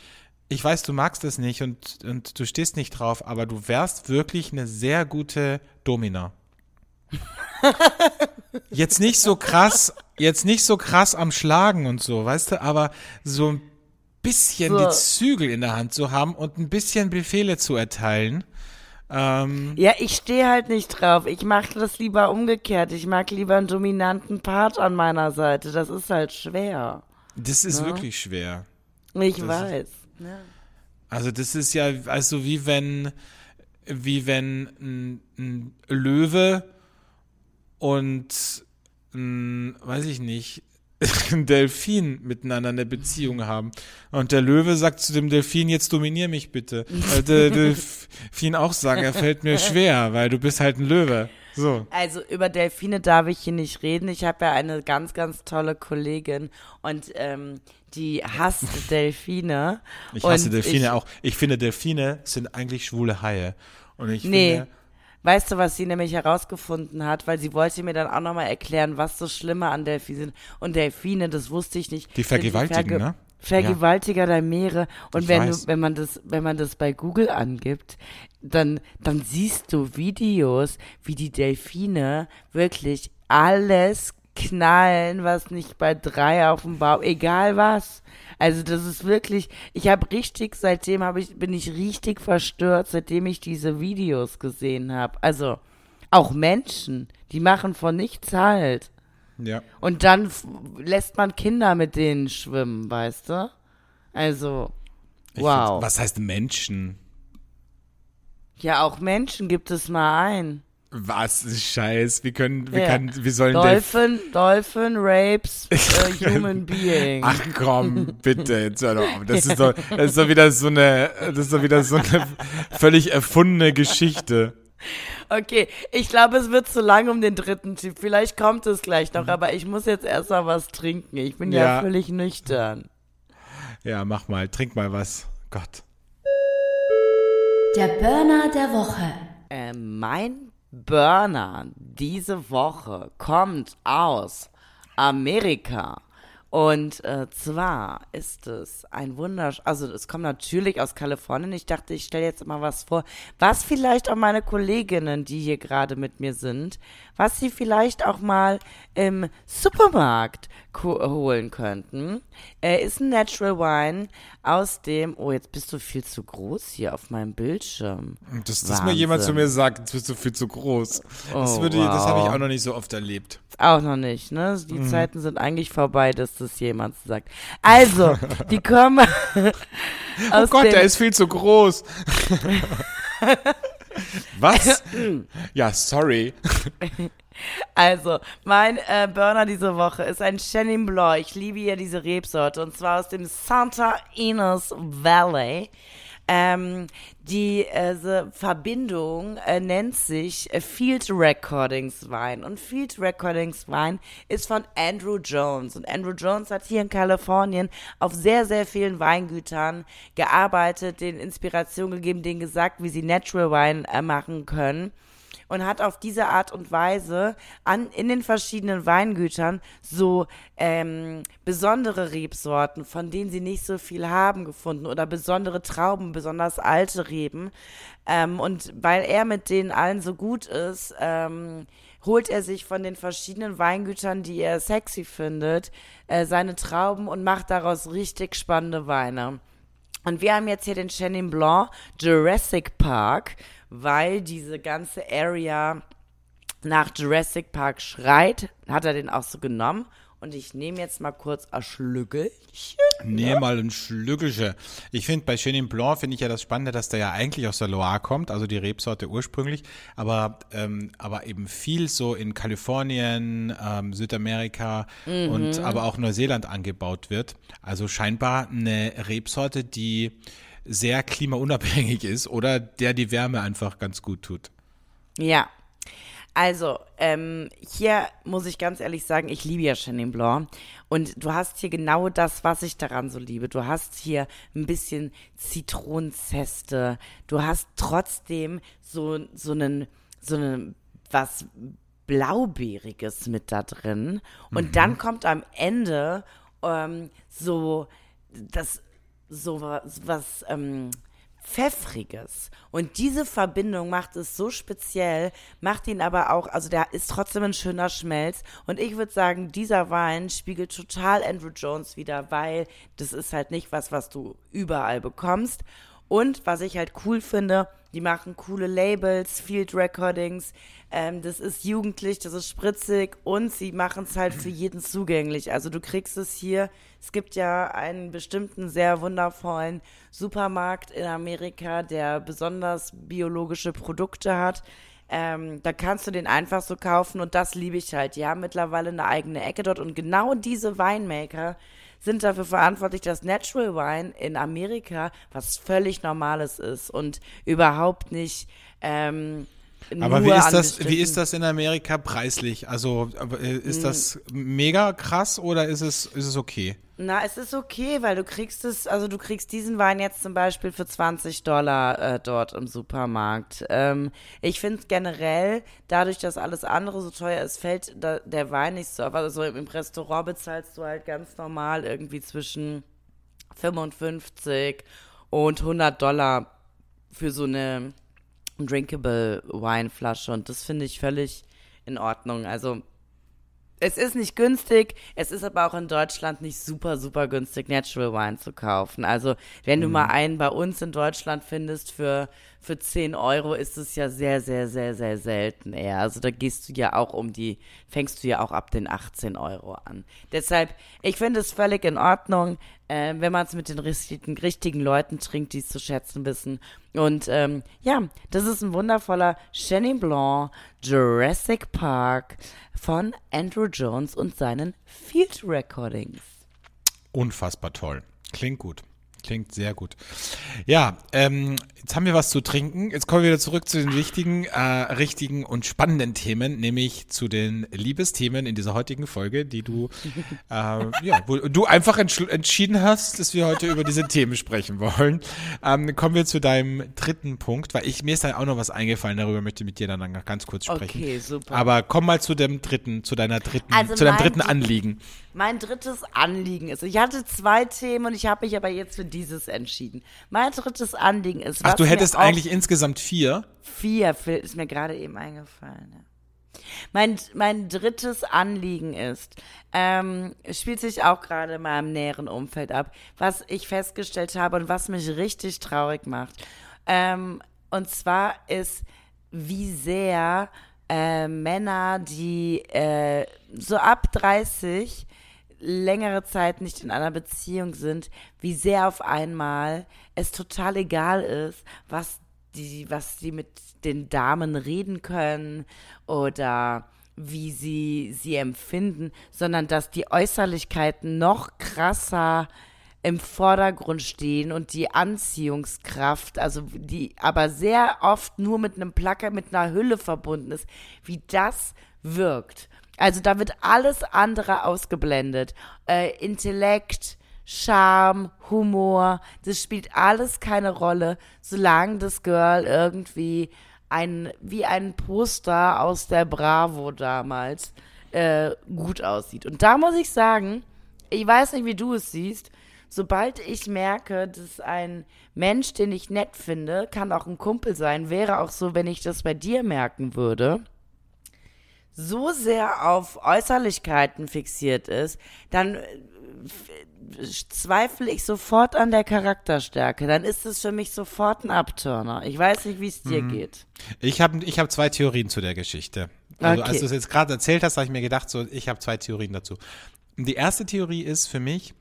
ich weiß, du magst es nicht und, und du stehst nicht drauf, aber du wärst wirklich eine sehr gute Domina. Jetzt nicht so krass jetzt nicht so krass am Schlagen und so, weißt du, aber so ein bisschen So. die Zügel in der Hand zu haben und ein bisschen Befehle zu erteilen. Ähm, Ja, ich stehe halt nicht drauf. Ich mache das lieber umgekehrt. Ich mag lieber einen dominanten Part an meiner Seite. Das ist halt schwer. das ist wirklich schwer. Ich Das weiß. Also das ist ja also wie wenn wie wenn ein, ein Löwe und ein, weiß ich nicht ein Delfin miteinander eine Beziehung haben. Und der Löwe sagt zu dem Delfin jetzt dominier mich bitte. Weil der Delfin auch sagt er fällt mir schwer weil du bist halt ein Löwe. So. Also über Delfine darf ich hier nicht reden. Ich habe ja eine ganz, ganz tolle Kollegin. Und ähm, die hasst Delfine. ich hasse Delfine ich, auch ich finde Delfine sind eigentlich schwule Haie und ich Nee. finde Weißt du, was sie nämlich herausgefunden hat? Weil sie wollte mir dann auch nochmal erklären, was so Schlimme an Delfinen sind. Und Delfine, das wusste ich nicht. Die vergewaltigen, ne? Vergewaltiger der Meere. Und Ich wenn du, wenn man das, wenn man das bei Google angibt, dann, dann siehst du Videos, wie die Delfine wirklich alles knallen, was nicht bei drei auf dem Bauch, egal was. Also das ist wirklich, ich habe richtig, seitdem habe ich, bin ich richtig verstört, seitdem ich diese Videos gesehen habe. Also auch Menschen, die machen von nichts halt. ja Und dann f- lässt man Kinder mit denen schwimmen, weißt du? Also, wow. was heißt Menschen Ja, auch Menschen gibt es mal ein. Was ist Scheiß? Wie können, wie Ja. kann, wie sollen Dolphin, Dolphin rapes a human being. Ach komm, bitte, jetzt hör doch auf. Das ist doch, das ist doch wieder so eine, das ist doch wieder so eine völlig erfundene Geschichte. Okay, ich glaube, es wird zu lang um den dritten Typ. Vielleicht kommt es gleich noch, aber ich muss jetzt erst mal was trinken. Ich bin ja, Mhm. Ja. völlig nüchtern. Ja, mach mal, trink mal was. Gott. Der Burner der Woche. Äh, mein Burner diese Woche kommt aus Amerika. Und äh, zwar ist es ein wundersch... Also es kommt natürlich aus Kalifornien. Ich dachte, ich stelle jetzt mal was vor, was vielleicht auch meine Kolleginnen, die hier gerade mit mir sind, was sie vielleicht auch mal im Supermarkt holen könnten. Er ist ein Natural Wine aus dem... Oh, jetzt bist du viel zu groß hier auf meinem Bildschirm. Dass, dass mir jemand zu mir sagt, jetzt bist du viel zu groß. Das, Oh, würde, das habe ich wow. auch noch nicht so oft erlebt. Auch noch nicht, ne? Die Mhm. Zeiten sind eigentlich vorbei, dass das jemand sagt. Also, die kommen Oh Gott, der ist viel zu groß. Was? Ja, sorry. Also, mein äh, Burner diese Woche ist ein Chenin Blanc. Ich liebe ja diese Rebsorte und zwar aus dem Santa Ynez Valley. Ähm, die äh, Verbindung äh, nennt sich äh, Field Recordings Wein. Und Field Recordings Wein ist von Andrew Jones. Und Andrew Jones hat hier in Kalifornien auf sehr, sehr vielen Weingütern gearbeitet, denen Inspiration gegeben, denen gesagt, wie sie Natural Wine äh, machen können und hat auf diese Art und Weise an, in den verschiedenen Weingütern so ähm, besondere Rebsorten, von denen sie nicht so viel haben, gefunden oder besondere Trauben, besonders alte Reben. Ähm, und weil er mit denen allen so gut ist, ähm, holt er sich von den verschiedenen Weingütern, die er sexy findet, äh, seine Trauben und macht daraus richtig spannende Weine. Und wir haben jetzt hier den Chenin Blanc Jurassic Park, weil diese ganze Area nach Jurassic Park schreit, hat er den auch so genommen. Und ich nehme jetzt mal kurz ein Schlückelchen. Nee, mal ein Schlückelchen. Ich finde, bei Chenin Blanc finde ich ja das Spannende, dass der ja eigentlich aus der Loire kommt, also die Rebsorte ursprünglich, aber, ähm, aber eben viel so in Kalifornien, ähm, Südamerika und aber auch Neuseeland angebaut wird. Also scheinbar eine Rebsorte, die sehr klimaunabhängig ist oder der die Wärme einfach ganz gut tut. Ja. Also, ähm, hier muss ich ganz ehrlich sagen, ich liebe ja Chenin Blanc. Und du hast hier genau das, was ich daran so liebe. Du hast hier ein bisschen Zitronenzeste. Du hast trotzdem so, so einen, so einen, was Blaubeeriges mit da drin. Und dann kommt am Ende ähm, so das, so was, was ähm, Pfeffriges. Und diese Verbindung macht es so speziell, macht ihn aber auch, also der ist trotzdem ein schöner Schmelz. Und ich würde sagen, dieser Wein spiegelt total Andrew Jones wieder, weil das ist halt nicht was, was du überall bekommst. Und was ich halt cool finde, die machen coole Labels, Field Recordings. Ähm, das ist jugendlich, das ist spritzig und sie machen es halt für jeden zugänglich. Also du kriegst es hier. Es gibt ja einen bestimmten sehr wundervollen Supermarkt in Amerika, der besonders biologische Produkte hat. Ähm, da kannst du den einfach so kaufen und das liebe ich halt. Die haben mittlerweile eine eigene Ecke dort und genau diese Winemaker sind dafür verantwortlich, dass Natural Wine in Amerika was völlig Normales ist und überhaupt nicht. Ähm, aber wie ist das, wie ist das in Amerika preislich? Also äh, ist hm. das mega krass oder ist es, ist es okay? Na, es ist okay, weil du kriegst es, also du kriegst diesen Wein jetzt zum Beispiel für 20 Dollar äh, dort im Supermarkt. Ähm, ich finde generell, dadurch, dass alles andere so teuer ist, fällt da, der Wein nicht so auf. Also im Restaurant bezahlst du halt ganz normal irgendwie zwischen 55 und 100 Dollar für so eine drinkable Weinflasche und das finde ich völlig in Ordnung. Also es ist nicht günstig, es ist aber auch in Deutschland nicht super, super günstig, Natural Wine zu kaufen. Also, wenn du mhm. mal einen bei uns in Deutschland findest für, für 10 Euro, ist es ja sehr, sehr, sehr, sehr selten eher. Also, da gehst du ja auch um die, fängst du ja auch ab den 18 Euro an. Deshalb, ich finde es völlig in Ordnung, äh, wenn man es mit den richtigen, richtigen Leuten trinkt, die es zu schätzen wissen. Und ähm, ja, das ist ein wundervoller Chenin Blanc Jurassic Park von Andrew Jones und seinen Field Recordings. Unfassbar toll. Klingt gut. Klingt sehr gut. Ja, ähm, jetzt haben wir was zu trinken. Jetzt kommen wir wieder zurück zu den wichtigen, äh, richtigen und spannenden Themen, nämlich zu den Liebesthemen in dieser heutigen Folge, die du, äh, ja, wo du einfach entschieden hast, dass wir heute über diese Themen sprechen wollen. Ähm, kommen wir zu deinem dritten Punkt, weil ich mir ist da auch noch was eingefallen, darüber möchte ich mit dir dann noch ganz kurz sprechen. Okay, super. Aber komm mal zu dem dritten, zu deiner dritten, also zu deinem dritten Anliegen. Mein drittes Anliegen ist, ich hatte zwei Themen und ich habe mich aber jetzt für dieses entschieden. Mein drittes Anliegen ist, Ach, du hättest eigentlich insgesamt vier? Vier, ist mir gerade eben eingefallen. Ja. Mein, mein drittes Anliegen ist, ähm, spielt sich auch gerade in meinem näheren Umfeld ab, was ich festgestellt habe und was mich richtig traurig macht. Ähm, und zwar ist, wie sehr äh, Männer, die äh, so ab 30 längere Zeit nicht in einer Beziehung sind, wie sehr auf einmal es total egal ist, was die, was sie mit den Damen reden können oder wie sie sie empfinden, sondern dass die Äußerlichkeiten noch krasser im Vordergrund stehen und die Anziehungskraft, also die aber sehr oft nur mit einem Placker, mit einer Hülle verbunden ist, wie das wirkt. Also da wird alles andere ausgeblendet. Äh, Intellekt, Charme, Humor, das spielt alles keine Rolle, solange das Girl irgendwie ein, wie ein Poster aus der Bravo damals äh, gut aussieht. Und da muss ich sagen, ich weiß nicht, wie du es siehst, sobald ich merke, dass ein Mensch, den ich nett finde, kann auch ein Kumpel sein, wäre auch so, wenn ich das bei dir merken würde, so sehr auf Äußerlichkeiten fixiert ist, dann äh, zweifle ich sofort an der Charakterstärke. Dann ist es für mich sofort ein Abturner. Ich weiß nicht, wie es dir mhm. geht. Ich habe ich hab zwei Theorien zu der Geschichte. Also, okay. als du es jetzt gerade erzählt hast, habe ich mir gedacht, so, ich habe zwei Theorien dazu. Die erste Theorie ist für mich,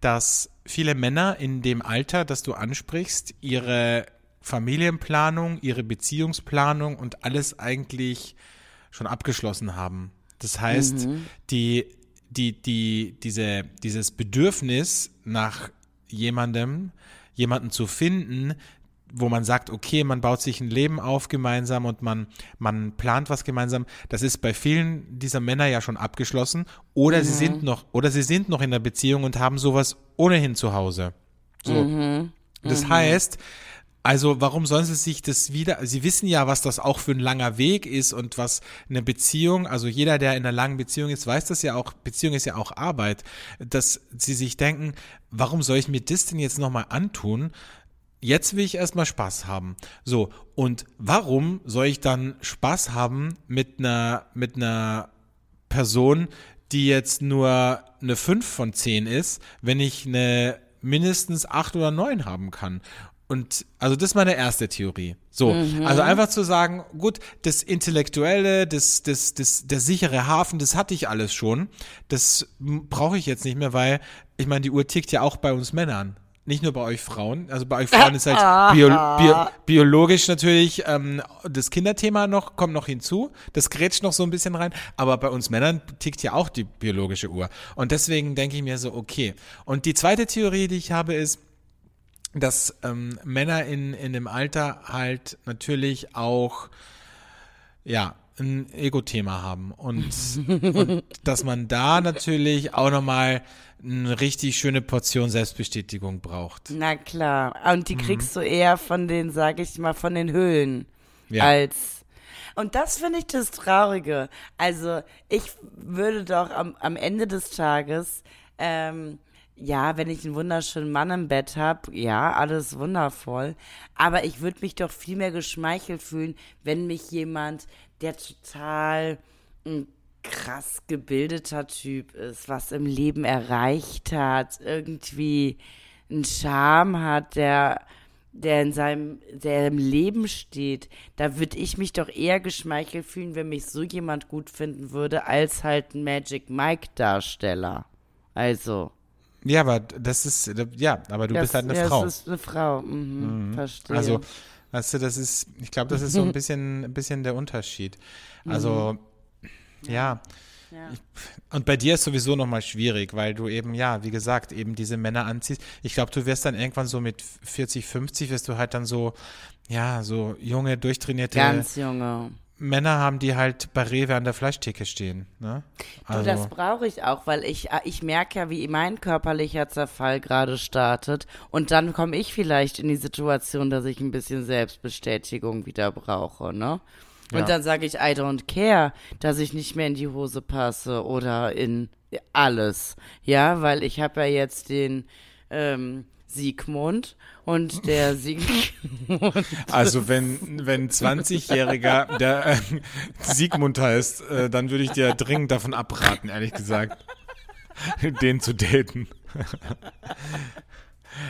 dass viele Männer in dem Alter, das du ansprichst, ihre Familienplanung, ihre Beziehungsplanung und alles eigentlich schon abgeschlossen haben. Das heißt, mhm. die, die, die, diese, dieses Bedürfnis nach jemandem, jemanden zu finden, wo man sagt, okay, man baut sich ein Leben auf gemeinsam und man, man plant was gemeinsam, das ist bei vielen dieser Männer ja schon abgeschlossen. Oder mhm. sie sind noch, oder sie sind noch in der Beziehung und haben sowas ohnehin zu Hause. So. Mhm. Das mhm. heißt, also warum sollen sie sich das wieder, sie wissen ja, was das auch für ein langer Weg ist und was eine Beziehung, also jeder, der in einer langen Beziehung ist, weiß das ja auch, Beziehung ist ja auch Arbeit, dass sie sich denken, warum soll ich mir das denn jetzt nochmal antun? jetzt will ich erstmal Spaß haben. So, und warum soll ich dann Spaß haben mit einer, mit einer Person, die jetzt nur eine 5 von 10 ist, wenn ich eine mindestens 8 oder 9 haben kann? Und also das ist meine erste Theorie. So, mhm. also einfach zu sagen, gut, das Intellektuelle, das, das, das, der sichere Hafen, das hatte ich alles schon. Das brauche ich jetzt nicht mehr, weil ich meine, die Uhr tickt ja auch bei uns Männern nicht nur bei euch Frauen, also bei euch Frauen ist halt bio, bio, biologisch natürlich ähm, das Kinderthema noch, kommt noch hinzu, das grätscht noch so ein bisschen rein, aber bei uns Männern tickt ja auch die biologische Uhr. Und deswegen denke ich mir so, okay. Und die zweite Theorie, die ich habe, ist, dass ähm, Männer in, in dem Alter halt natürlich auch, ja, ein Ego-Thema haben und, und dass man da natürlich auch nochmal eine richtig schöne Portion Selbstbestätigung braucht. Na klar. Und die mhm. kriegst du eher von den, sag ich mal, von den Höhlen ja. als. Und das finde ich das Traurige. Also, ich würde doch am, am Ende des Tages, ähm, ja, wenn ich einen wunderschönen Mann im Bett habe, ja, alles wundervoll. Aber ich würde mich doch viel mehr geschmeichelt fühlen, wenn mich jemand, der total ein krass gebildeter Typ ist, was im Leben erreicht hat, irgendwie einen Charme hat, der, der in seinem, der im Leben steht, da würde ich mich doch eher geschmeichelt fühlen, wenn mich so jemand gut finden würde, als halt ein Magic Mike Darsteller. Also. Ja, aber das ist, ja, aber du das, bist halt eine ja, Frau. Das ist eine Frau, mhm, mhm. verstehe. Also, weißt du, das ist, ich glaube, das ist so ein bisschen, ein bisschen der Unterschied. Also, mhm. Ja. ja. Ich, und bei dir ist sowieso nochmal schwierig, weil du eben, ja, wie gesagt, eben diese Männer anziehst. Ich glaube, du wirst dann irgendwann so mit 40, 50, wirst du halt dann so, ja, so junge, durchtrainierte. Ganz junge. Männer haben, die halt bei Rewe an der Fleischtheke stehen. Ne? Also. Du, das brauche ich auch, weil ich, äh, ich merke ja, wie mein körperlicher Zerfall gerade startet. Und dann komme ich vielleicht in die Situation, dass ich ein bisschen Selbstbestätigung wieder brauche, ne? Und ja. dann sage ich, I don't care, dass ich nicht mehr in die Hose passe oder in alles. Ja, weil ich habe ja jetzt den ähm, Siegmund und der Siegmund. Also wenn, wenn 20-Jähriger der äh, Siegmund heißt, äh, dann würde ich dir dringend davon abraten, ehrlich gesagt, den zu daten.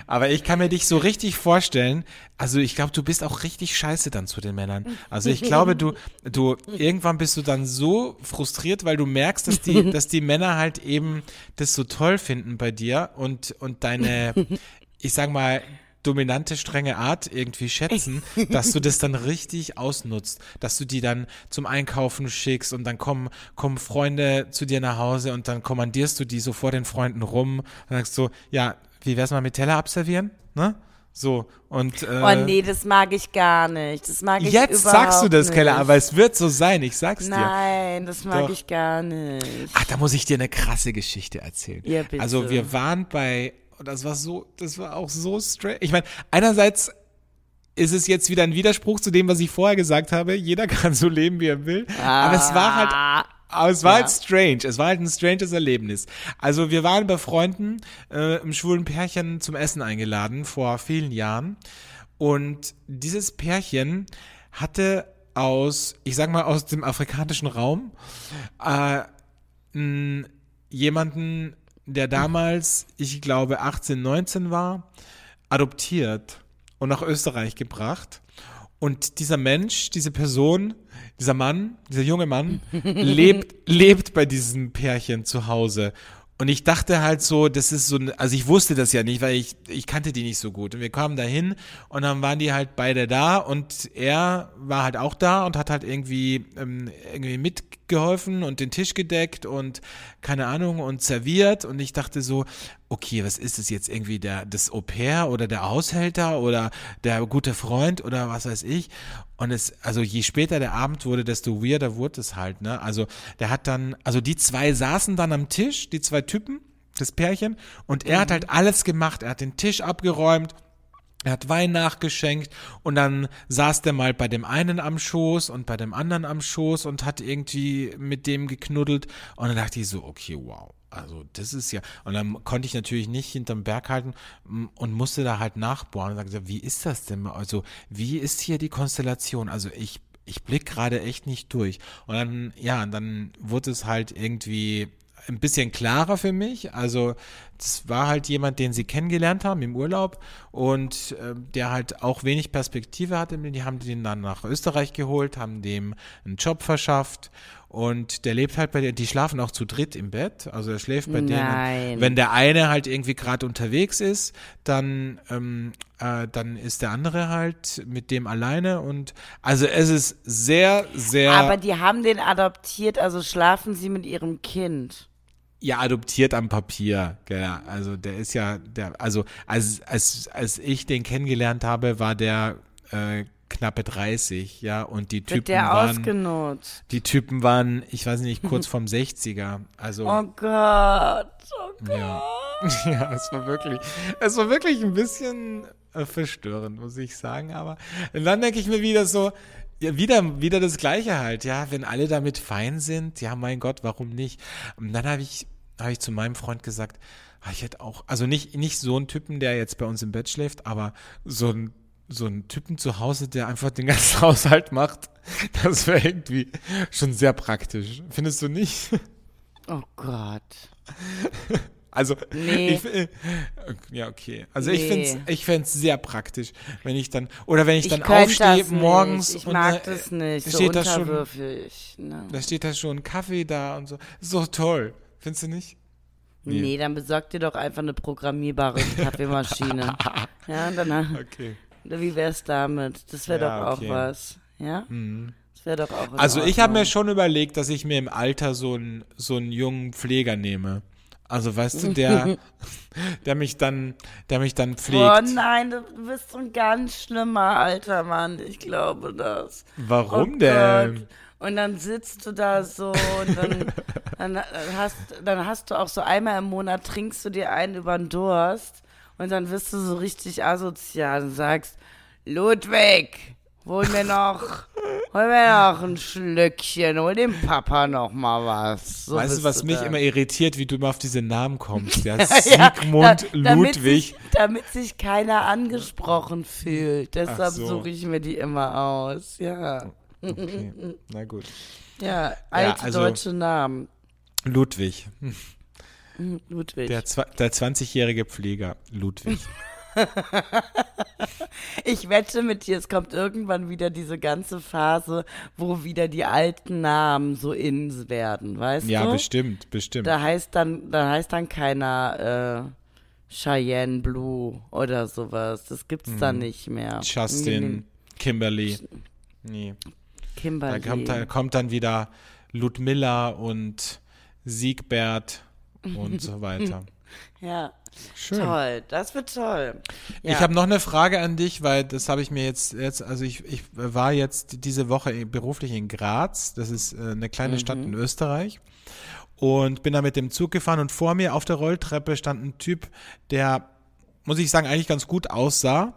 Aber ich kann mir dich so richtig vorstellen. Also ich glaube, du bist auch richtig scheiße dann zu den Männern. Also ich glaube, du, du irgendwann bist du dann so frustriert, weil du merkst, dass die, dass die Männer halt eben das so toll finden bei dir und und deine, ich sag mal dominante, strenge Art irgendwie schätzen, dass du das dann richtig ausnutzt, dass du die dann zum Einkaufen schickst und dann kommen, kommen Freunde zu dir nach Hause und dann kommandierst du die so vor den Freunden rum und sagst so, ja, wie wär's mal mit Teller abservieren? Ne? So, und. Äh, oh nee, das mag ich gar nicht. Das mag ich Jetzt sagst du das, Keller, aber es wird so sein, ich sag's Nein, dir. Nein, das mag Doch. ich gar nicht. Ach, da muss ich dir eine krasse Geschichte erzählen. Ja, bitte. Also, wir waren bei. Das war so, das war auch so strange. Ich meine, einerseits ist es jetzt wieder ein Widerspruch zu dem, was ich vorher gesagt habe. Jeder kann so leben, wie er will. Ah. Aber es war halt. Aber es war ja. halt strange. Es war halt ein stranges Erlebnis. Also wir waren bei Freunden äh, im schwulen Pärchen zum Essen eingeladen vor vielen Jahren. Und dieses Pärchen hatte aus, ich sag mal, aus dem afrikanischen Raum äh, jemanden, der damals, ich glaube, 18, 19 war, adoptiert und nach Österreich gebracht. Und dieser Mensch, diese Person, dieser Mann, dieser junge Mann, lebt, lebt bei diesem Pärchen zu Hause. Und ich dachte halt so, das ist so, also ich wusste das ja nicht, weil ich, ich kannte die nicht so gut. Und wir kamen dahin und dann waren die halt beide da und er war halt auch da und hat halt irgendwie, ähm, irgendwie mitgeholfen und den Tisch gedeckt und keine Ahnung und serviert. Und ich dachte so, okay, was ist es jetzt irgendwie der, das Au pair oder der Haushälter oder der gute Freund oder was weiß ich. Und es, also je später der Abend wurde, desto weirder wurde es halt, ne? Also der hat dann, also die zwei saßen dann am Tisch, die zwei Typen, das Pärchen, und er mhm. hat halt alles gemacht. Er hat den Tisch abgeräumt, er hat Wein nachgeschenkt und dann saß der mal bei dem einen am Schoß und bei dem anderen am Schoß und hat irgendwie mit dem geknuddelt. Und dann dachte ich so, okay, wow. Also das ist ja, und dann konnte ich natürlich nicht hinterm Berg halten mm, und musste da halt nachbohren und sagte, wie ist das denn? Also, wie ist hier die Konstellation? Also ich, ich blick gerade echt nicht durch. Und dann, ja, dann wurde es halt irgendwie ein bisschen klarer für mich. Also das war halt jemand, den sie kennengelernt haben im Urlaub und äh, der halt auch wenig Perspektive hatte. Die haben den dann nach Österreich geholt, haben dem einen Job verschafft und der lebt halt bei dir, die schlafen auch zu dritt im Bett. Also er schläft bei Nein. denen. Wenn der eine halt irgendwie gerade unterwegs ist, dann, ähm, äh, dann ist der andere halt mit dem alleine. Und also es ist sehr, sehr. Aber die haben den adoptiert, also schlafen sie mit ihrem Kind. Ja, adoptiert am Papier. Ja, also der ist ja, der, also als, als, als ich den kennengelernt habe, war der äh, knappe 30, ja, und die Typen waren, ausgenutzt. die Typen waren, ich weiß nicht, kurz vorm 60er. Also Oh Gott. Oh Gott. ja, ja, es war wirklich, es war wirklich ein bisschen äh, verstörend, muss ich sagen. Aber dann denke ich mir wieder so, ja, wieder, wieder das Gleiche halt, ja, wenn alle damit fein sind, ja, mein Gott, warum nicht? Und dann habe ich, habe ich zu meinem Freund gesagt, ah, ich hätte auch, also nicht, nicht so einen Typen, der jetzt bei uns im Bett schläft, aber so ein so einen Typen zu Hause, der einfach den ganzen Haushalt macht, das wäre irgendwie schon sehr praktisch. Findest du nicht? Oh Gott. Also, Nee. ich, äh, ja, okay. Also ich Nee. finde ich fänd's sehr praktisch, wenn ich dann, oder wenn ich Ich dann aufstehe morgens. Ich und mag da, das nicht. da So steht da schon. Ne? da steht da schon Kaffee da und so. Doch toll. Findest du nicht? Nee. Nee. dann besorg dir doch einfach eine programmierbare Kaffeemaschine. ja, und dann, Okay. wie wär's damit? Das wäre Ja, doch auch okay. was. Ja? Das wäre doch auch in Also ich habe mir schon überlegt, dass ich mir im Alter so einen so einen jungen Pfleger nehme. Also weißt du, der, der mich dann, der mich dann pflegt. Oh nein, du bist so ein ganz schlimmer alter Mann. Ich glaube das. Warum Oh denn? Gott. Und dann sitzt du da so und dann, dann, hast, dann hast du auch so einmal im Monat trinkst du dir einen über den Durst und dann wirst du so richtig asozial und sagst, Ludwig, hol mir noch, hol mir noch ein Schlückchen, hol dem Papa noch mal was. So weißt du, was mich dann. immer irritiert, wie du immer auf diese Namen kommst? Ja, Ja, Sigmund da- damit Ludwig. Sich, damit sich keiner angesprochen fühlt. Deshalb so. suche ich mir die immer aus. Ja. Okay. Na gut. Ja, alte also- deutsche Namen. Ludwig. Hm, Ludwig. Der, der 20-jährige Pfleger. Ludwig. Ich wette mit dir, es kommt irgendwann wieder diese ganze Phase, wo wieder die alten Namen so in werden, weißt Ja, du? bestimmt, bestimmt. Da heißt dann, da heißt dann keiner äh, Cheyenne Blue oder sowas. Das gibt's Mhm. dann nicht mehr. Justin, Kimberly. Nee. Da Kimberly. kommt, dann- kommt dann wieder Ludmilla und Siegbert und so weiter. Ja, Schön. toll. Das wird toll. Ja. Ich habe noch eine Frage an dich, weil das habe ich mir jetzt, jetzt also ich, ich war jetzt diese Woche beruflich in Graz, das ist äh, eine kleine Stadt in Österreich und bin da mit dem Zug gefahren und vor mir auf der Rolltreppe stand ein Typ, der, muss ich sagen, eigentlich ganz gut aussah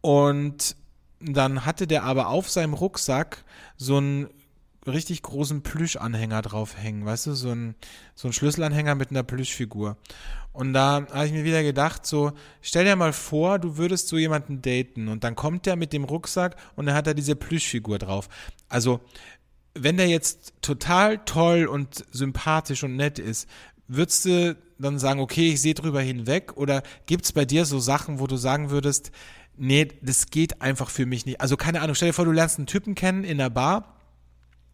und dann hatte der aber auf seinem Rucksack so einen richtig großen Plüschanhänger draufhängen, weißt du, so ein, so ein Schlüsselanhänger mit einer Plüschfigur. Und da habe ich mir wieder gedacht, so, stell dir mal vor, du würdest so jemanden daten und dann kommt der mit dem Rucksack und dann hat er diese Plüschfigur drauf. Also, wenn der jetzt total toll und sympathisch und nett ist, würdest du dann sagen, okay, ich sehe drüber hinweg? Oder gibt's bei dir so Sachen, wo du sagen würdest, nee, das geht einfach für mich nicht. Also keine Ahnung, stell dir vor, du lernst einen Typen kennen in der Bar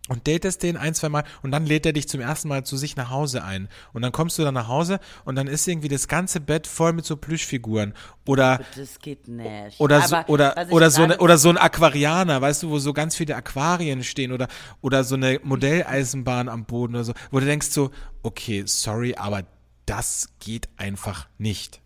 und datest den ein, zwei Mal und dann lädt er dich zum ersten Mal zu sich nach Hause ein. Und dann kommst du dann nach Hause und dann ist irgendwie das ganze Bett voll mit so Plüschfiguren. Oder Das geht nicht. oder so, Aber oder oder so eine, oder so ein Aquarianer, weißt du, wo so ganz viele Aquarien stehen oder oder so eine Modelleisenbahn am Boden oder so, wo du denkst so, okay, sorry, aber das geht einfach nicht.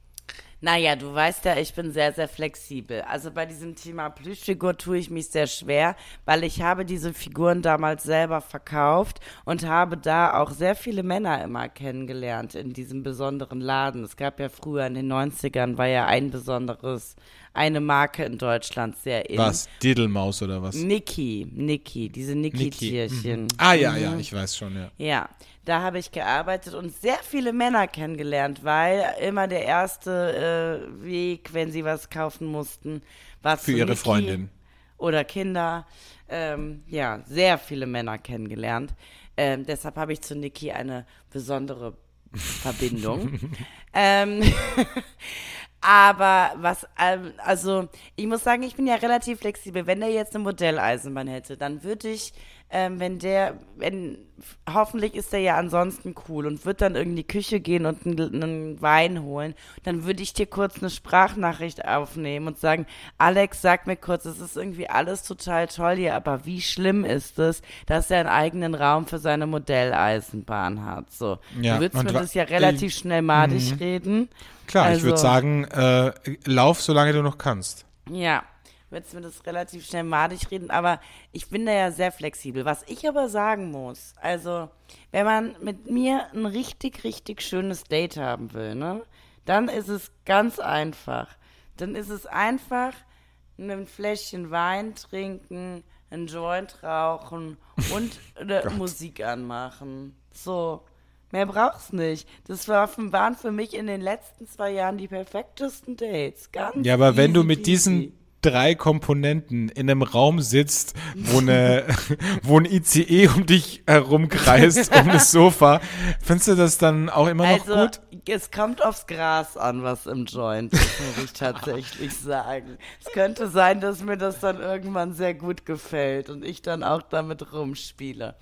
Naja, du weißt ja, ich bin sehr, sehr flexibel. Also bei diesem Thema Plüschfigur tue ich mich sehr schwer, weil ich habe diese Figuren damals selber verkauft und habe da auch sehr viele Männer immer kennengelernt in diesem besonderen Laden. Es gab ja früher in den 90ern, war ja ein besonderes, eine Marke in Deutschland sehr in. Was? Diddlemaus oder was? Niki, Niki, diese Niki-Tierchen. Mhm. Ah ja, ja, ich weiß schon, ja. Ja, da habe ich gearbeitet und sehr viele Männer kennengelernt, weil immer der erste äh, Weg, wenn sie was kaufen mussten, war Für zu ihre Niki Freundin. oder Kinder. Ähm, ja, sehr viele Männer kennengelernt. Ähm, deshalb habe ich zu Niki eine besondere Verbindung. ähm, aber was, ähm, also ich muss sagen, ich bin ja relativ flexibel. Wenn der jetzt eine Modelleisenbahn hätte, dann würde ich, ähm, wenn der, wenn, hoffentlich ist der ja ansonsten cool und wird dann irgendwie in die Küche gehen und einen, einen Wein holen, dann würde ich dir kurz eine Sprachnachricht aufnehmen und sagen, Alex, sag mir kurz, es ist irgendwie alles total toll hier, aber wie schlimm ist es, dass er einen eigenen Raum für seine Modelleisenbahn hat? So, Ja, du würdest mir das ja relativ schnell madig reden. Klar, ich Also- würde sagen, äh, lauf, solange du noch kannst. Ja, würdest mir das relativ schnell madig reden, aber ich bin da ja sehr flexibel. Was ich aber sagen muss, also, wenn man mit mir ein richtig, richtig schönes Date haben will, ne, dann ist es ganz einfach. Dann ist es einfach ein Fläschchen Wein trinken, einen Joint rauchen und eine Musik anmachen. So. Mehr braucht's nicht. Das war, waren für mich in den letzten zwei Jahren die perfektesten Dates. Ganz Ja, aber wenn du easy mit peasy. diesen drei Komponenten in einem Raum sitzt, wo, eine, wo ein ICE um dich herumkreist, um das Sofa, findest du das dann auch immer noch Also, gut? es kommt aufs Gras an, was im Joint ist, muss ich tatsächlich sagen. Es könnte sein, dass mir das dann irgendwann sehr gut gefällt und ich dann auch damit rumspiele.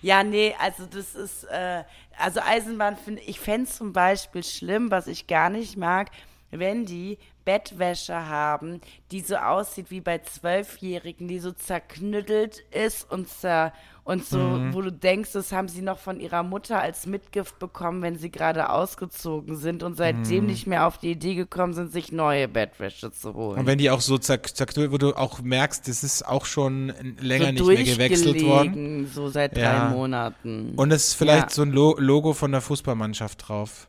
Ja, nee, also das ist, äh, also Eisenbahn finde ich, fände zum Beispiel schlimm, was ich gar nicht mag, wenn die Bettwäsche haben, die so aussieht wie bei Zwölfjährigen, die so zerknüttelt ist und, zer, und so, wo du denkst, das haben sie noch von ihrer Mutter als Mitgift bekommen, wenn sie gerade ausgezogen sind und seitdem nicht mehr auf die Idee gekommen sind, sich neue Bettwäsche zu holen. Und wenn die auch so zack, zack, wo du auch merkst, das ist auch schon länger so nicht mehr gewechselt worden. So seit Ja. drei Monaten. Und es ist vielleicht Ja. so ein Lo Logo von der Fußballmannschaft drauf.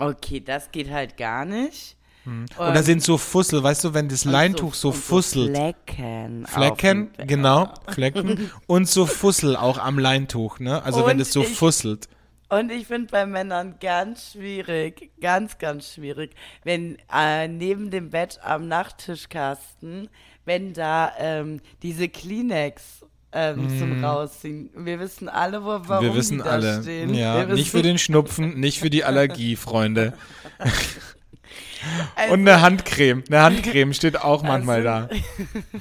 Okay, das geht halt gar nicht. Und da sind so Fussel, weißt du, wenn das Leintuch so, und fusselt. Flecken. auf Flecken, Bett. genau, Flecken. Und so Fussel auch am Leintuch, ne? Also wenn Und es so ich- fusselt. Und ich finde bei Männern ganz schwierig, ganz, ganz schwierig, wenn äh, neben dem Bett am Nachttischkasten, wenn da ähm, diese Kleenex ähm, zum Rausziehen. Wir wissen alle, wo, warum Wir wissen die da alle. stehen. Ja, nicht für den Schnupfen, nicht für die Allergie, Freunde. Also- Und eine Handcreme. Eine Handcreme steht auch manchmal da.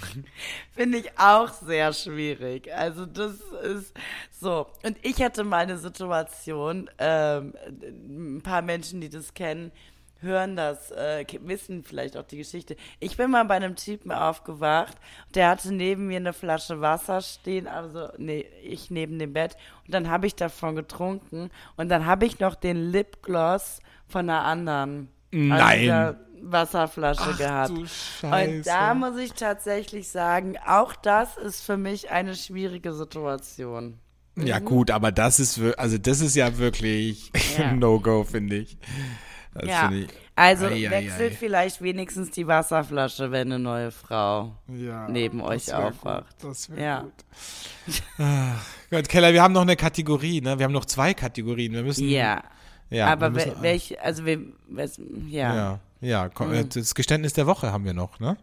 Finde ich auch sehr schwierig. Also das ist so. Und ich hatte mal eine Situation, ähm, ein paar Menschen, die das kennen, hören das, äh, wissen vielleicht auch die Geschichte. Ich bin mal bei einem Typen aufgewacht, der hatte neben mir eine Flasche Wasser stehen, also nee, ich neben dem Bett. Und dann habe ich davon getrunken und dann habe ich noch den Lipgloss von einer anderen Nein. aus dieser Wasserflasche gehabt. du Und Scheiße. da muss ich tatsächlich sagen, auch das ist für mich eine schwierige Situation. Ja gut, aber das ist also das ist ja wirklich Ja. No-Go, finde ich. Das ja. ich. Also Ei, ei, wechselt ei. vielleicht wenigstens die Wasserflasche, wenn eine neue Frau Ja, neben euch aufwacht. Gut, das wäre Ja. gut. Ach, Gott, Keller, wir haben noch eine Kategorie, ne? Wir haben noch zwei Kategorien. Wir müssen. Ja. ja Aber müssen, welche, also wir, ja. ja. Ja, ja. komm, äh, Das Geständnis der Woche haben wir noch, ne?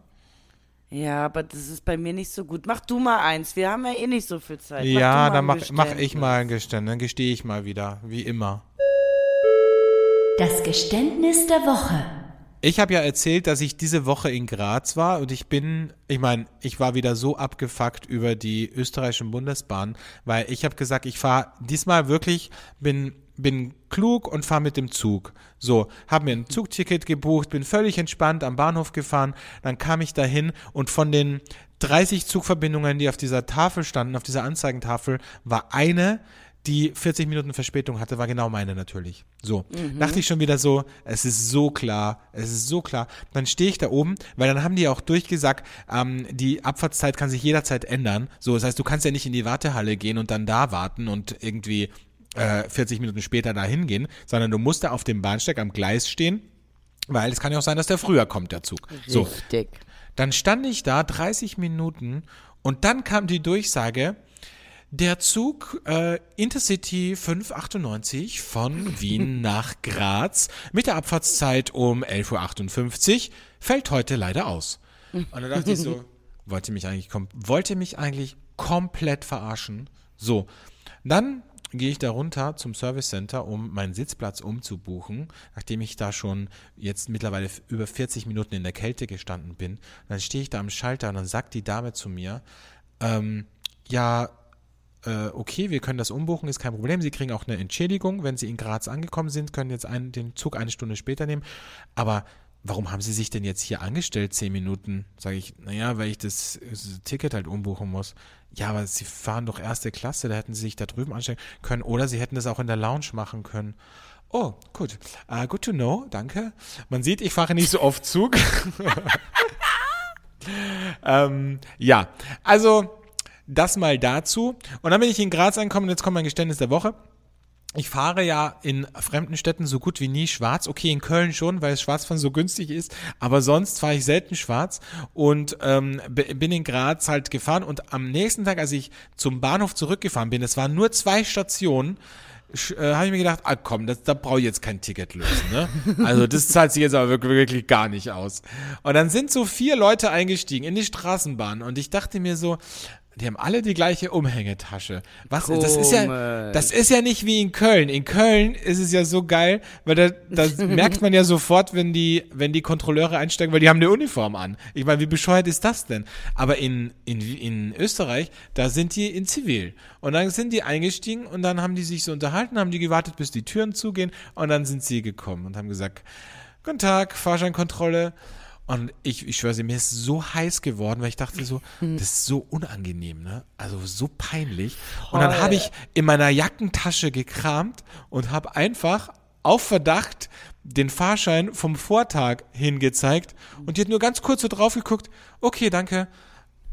aber das ist bei mir nicht so gut. Mach du mal eins. Wir haben ja eh nicht so viel Zeit. Mach ja, dann mach, mach ich mal ein Geständnis. Dann gestehe ich mal wieder, wie immer. Das Geständnis der Woche. Ich habe ja erzählt, dass ich diese Woche in Graz war und ich bin, ich meine, ich war wieder so abgefuckt über die österreichischen Bundesbahnen, weil ich habe gesagt, ich fahre diesmal wirklich, bin bin klug und fahre mit dem Zug. So, habe mir ein Zugticket gebucht, bin völlig entspannt am Bahnhof gefahren, dann kam ich dahin und von den 30 Zugverbindungen, die auf dieser Tafel standen, auf dieser Anzeigentafel, war eine, die 40 Minuten Verspätung hatte, war genau meine natürlich. So, dachte ich schon wieder so, es ist so klar, es ist so klar. Dann stehe ich da oben, weil dann haben die auch durchgesagt, ähm, die Abfahrtszeit kann sich jederzeit ändern. So, das heißt, du kannst ja nicht in die Wartehalle gehen und dann da warten und irgendwie äh, 40 Minuten später da hingehen, sondern du musst da auf dem Bahnsteig am Gleis stehen Weil es kann ja auch sein, dass der früher kommt, der Zug. So, Richtig. dann stand ich da 30 Minuten und dann kam die Durchsage, der Zug äh, Intercity 598 von Wien nach Graz mit der Abfahrtszeit um 11.58 Uhr fällt heute leider aus. Und dann dachte ich so, wollte mich eigentlich wollte mich eigentlich komplett verarschen. So, dann gehe ich da runter zum Service Center, um meinen Sitzplatz umzubuchen, nachdem ich da schon jetzt mittlerweile über 40 Minuten in der Kälte gestanden bin. Dann stehe ich da am Schalter und dann sagt die Dame zu mir, ähm, ja, äh, okay, wir können das umbuchen, ist kein Problem. Sie kriegen auch eine Entschädigung, wenn Sie in Graz angekommen sind, können jetzt einen, den Zug eine Stunde später nehmen. Aber warum haben Sie sich denn jetzt hier angestellt, zehn Minuten? Sage ich, naja, weil ich das, das Ticket halt umbuchen muss. Ja, aber Sie fahren doch erste Klasse, da hätten Sie sich da drüben anstellen können. Oder Sie hätten das auch in der Lounge machen können. Oh, gut. Uh, good to know, danke. Man sieht, ich fahre nicht so oft Zug. ähm, ja, also das mal dazu. Und dann bin ich in Graz angekommen und jetzt kommt mein Geständnis der Woche. Ich fahre ja in fremden Städten so gut wie nie schwarz. Okay, in Köln schon, weil Schwarzfahren so günstig ist. Aber sonst fahre ich selten schwarz und ähm, bin in Graz halt gefahren. Und am nächsten Tag, als ich zum Bahnhof zurückgefahren bin, es waren nur zwei Stationen, äh, habe ich mir gedacht, ah komm, das, da brauche ich jetzt kein Ticket lösen. Ne? Also das zahlt sich jetzt aber wirklich, wirklich gar nicht aus. Und dann sind so vier Leute eingestiegen in die Straßenbahn und ich dachte mir so, die haben alle die gleiche Umhängetasche. Was? Das ist ja, Komisch. das ist ja nicht wie in Köln. In Köln ist es ja so geil, weil da, das merkt man ja sofort, wenn die, wenn die Kontrolleure einsteigen, weil die haben eine Uniform an. Ich meine, wie bescheuert ist das denn? Aber in, in, in Österreich, da sind die in Zivil. Und dann sind die eingestiegen und dann haben die sich so unterhalten, haben die gewartet, bis die Türen zugehen und dann sind sie gekommen und haben gesagt, Guten Tag, Fahrscheinkontrolle. Und ich, ich schwöre, mir ist so heiß geworden, weil ich dachte so, das ist so unangenehm, ne? Also so peinlich. Und dann habe ich in meiner Jackentasche gekramt und habe einfach auf Verdacht den Fahrschein vom Vortag hingezeigt und die hat nur ganz kurz so drauf geguckt, okay, danke.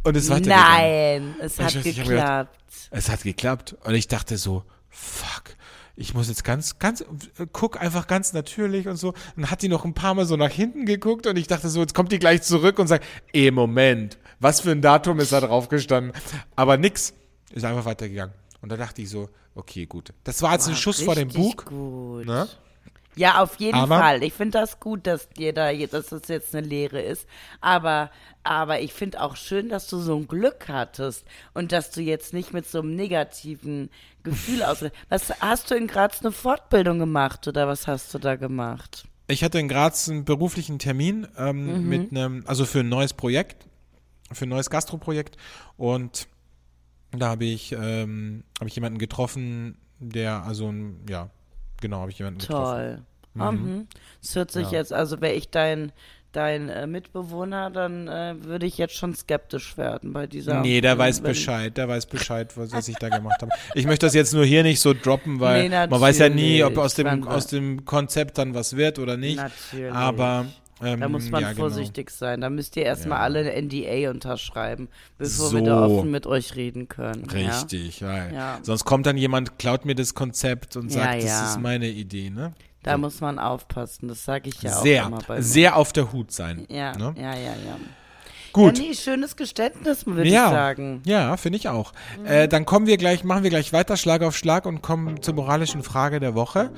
Und ist weitergegangen. Nein, es hat ich hab gedacht, geklappt. Es hat geklappt und ich dachte so, fuck, ich muss jetzt ganz, ganz, äh, guck einfach ganz natürlich und so. Und hat die noch ein paar Mal so nach hinten geguckt und ich dachte so, jetzt kommt die gleich zurück und sagt, eh, Moment, was für ein Datum ist da drauf gestanden? Aber nix, ist einfach weitergegangen. Und da dachte ich so, okay, gut. Das war jetzt ein Schuss vor dem Bug. Gut. Ne? Ja, auf jeden Aber- Fall. Ich finde das gut, dass dir da, dass das jetzt eine Lehre ist. Aber, aber ich finde auch schön, dass du so ein Glück hattest und dass du jetzt nicht mit so einem negativen Gefühl aus. Was hast du in Graz eine Fortbildung gemacht oder was hast du da gemacht? Ich hatte in Graz einen beruflichen Termin ähm, mit einem, also für ein neues Projekt, für ein neues Gastroprojekt und da habe ich, ähm, habe ich jemanden getroffen, der, also, ein- ja, genau, habe ich jemanden getroffen. Toll. Mhm. Es hört sich Ja. jetzt, also wäre ich dein, dein äh, Mitbewohner, dann äh, würde ich jetzt schon skeptisch werden bei dieser. Nee, der weiß Bescheid, der weiß Bescheid, was, was ich da gemacht habe. Ich möchte das jetzt nur hier nicht so droppen, weil Nee, man weiß ja nie, ob aus dem, aus dem Konzept dann was wird oder nicht. Natürlich. Aber ähm, Da muss man ja, genau. vorsichtig sein. Da müsst ihr erstmal Ja. alle eine NDA unterschreiben, bevor wir So. da offen mit euch reden können. Richtig, weil Ja. sonst kommt dann jemand, klaut mir das Konzept und sagt, Ja, ja. das ist meine Idee, ne? Ja? Da muss man aufpassen. Das sage ich ja auch sehr, immer bei mir. sehr auf der Hut sein. Ja, ne? ja, ja, ja. Gut. Ja, nee, schönes Geständnis, würde Ja, ich sagen. ja, finde ich auch. Äh, dann kommen wir gleich, machen wir gleich weiter, Schlag auf Schlag und kommen zur moralischen Frage der Woche,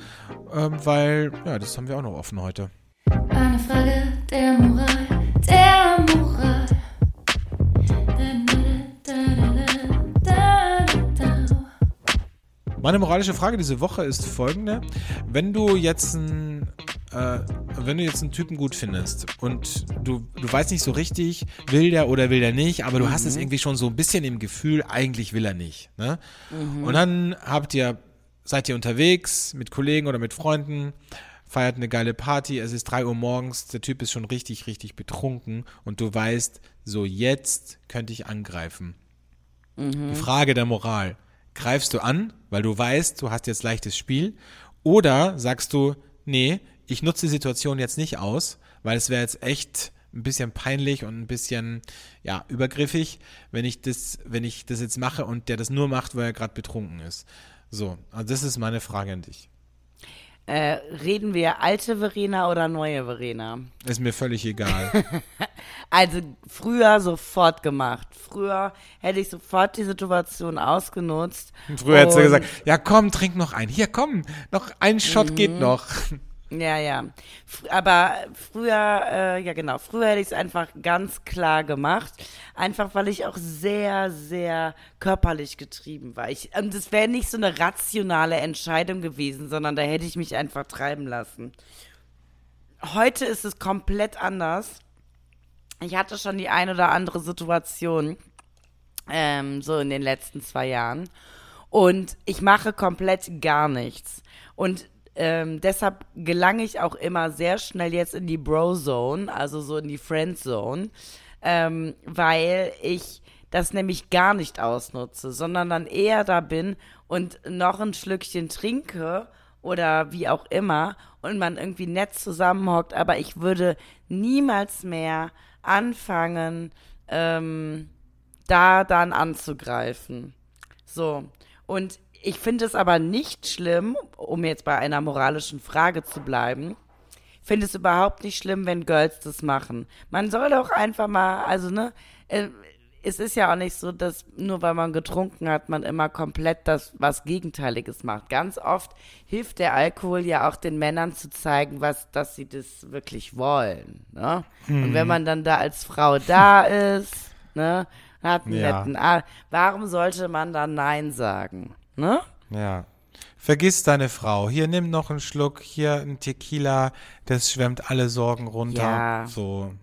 ähm, weil, ja, das haben wir auch noch offen heute. Der Moral, der Moral. Meine moralische Frage diese Woche ist folgende. Wenn du jetzt einen, äh, wenn du jetzt einen Typen gut findest und du, du weißt nicht so richtig, will der oder will der nicht, aber du hast es irgendwie schon so ein bisschen im Gefühl, eigentlich will er nicht. Ne? Und dann habt ihr, seid ihr unterwegs mit Kollegen oder mit Freunden, feiert eine geile Party, es ist drei Uhr morgens, der Typ ist schon richtig, richtig betrunken und du weißt, so jetzt könnte ich angreifen. Die Frage der Moral. Greifst du an, weil du weißt, du hast jetzt leichtes Spiel? Oder sagst du, nee, ich nutze die Situation jetzt nicht aus, weil es wäre jetzt echt ein bisschen peinlich und ein bisschen, ja, übergriffig, wenn ich das, wenn ich das jetzt mache und der das nur macht, weil er gerade betrunken ist. So, also das ist meine Frage an dich. Äh, reden wir alte Verena oder neue Verena? Ist mir völlig egal. Also früher sofort gemacht. Früher hätte ich sofort die Situation ausgenutzt. Früher hättest du gesagt, ja komm, trink noch einen. Hier, komm, noch ein Shot Mhm. geht noch. Ja, ja. Aber früher, äh, ja genau, früher hätte ich es einfach ganz klar gemacht. Einfach weil ich auch sehr, sehr körperlich getrieben war. Ich, und es wäre nicht so eine rationale Entscheidung gewesen, sondern da hätte ich mich einfach treiben lassen. Heute ist es komplett anders. Ich hatte schon die ein oder andere Situation, ähm, so in den letzten zwei Jahren. Und ich mache komplett gar nichts. Und ähm, deshalb gelange ich auch immer sehr schnell jetzt in die Bro-Zone, also so in die Friend-Zone, ähm, weil ich das nämlich gar nicht ausnutze, sondern dann eher da bin und noch ein Schlückchen trinke oder wie auch immer und man irgendwie nett zusammenhockt, aber ich würde niemals mehr anfangen, ähm, da dann anzugreifen. So. Und ich finde es aber nicht schlimm, um jetzt bei einer moralischen Frage zu bleiben, finde es überhaupt nicht schlimm, wenn Girls das machen. Man soll doch einfach mal, also ne, äh, es ist ja auch nicht so, dass nur weil man getrunken hat, man immer komplett das was Gegenteiliges macht. Ganz oft hilft der Alkohol ja auch den Männern zu zeigen, was, dass sie das wirklich wollen. Ne? Und wenn man dann da als Frau da ist, ne, hat einen Ja. netten warum sollte man dann Nein sagen? Ne? Ja. Vergiss deine Frau. Hier, nimm noch einen Schluck. Hier ein Tequila. Das schwemmt alle Sorgen runter. Ja. So.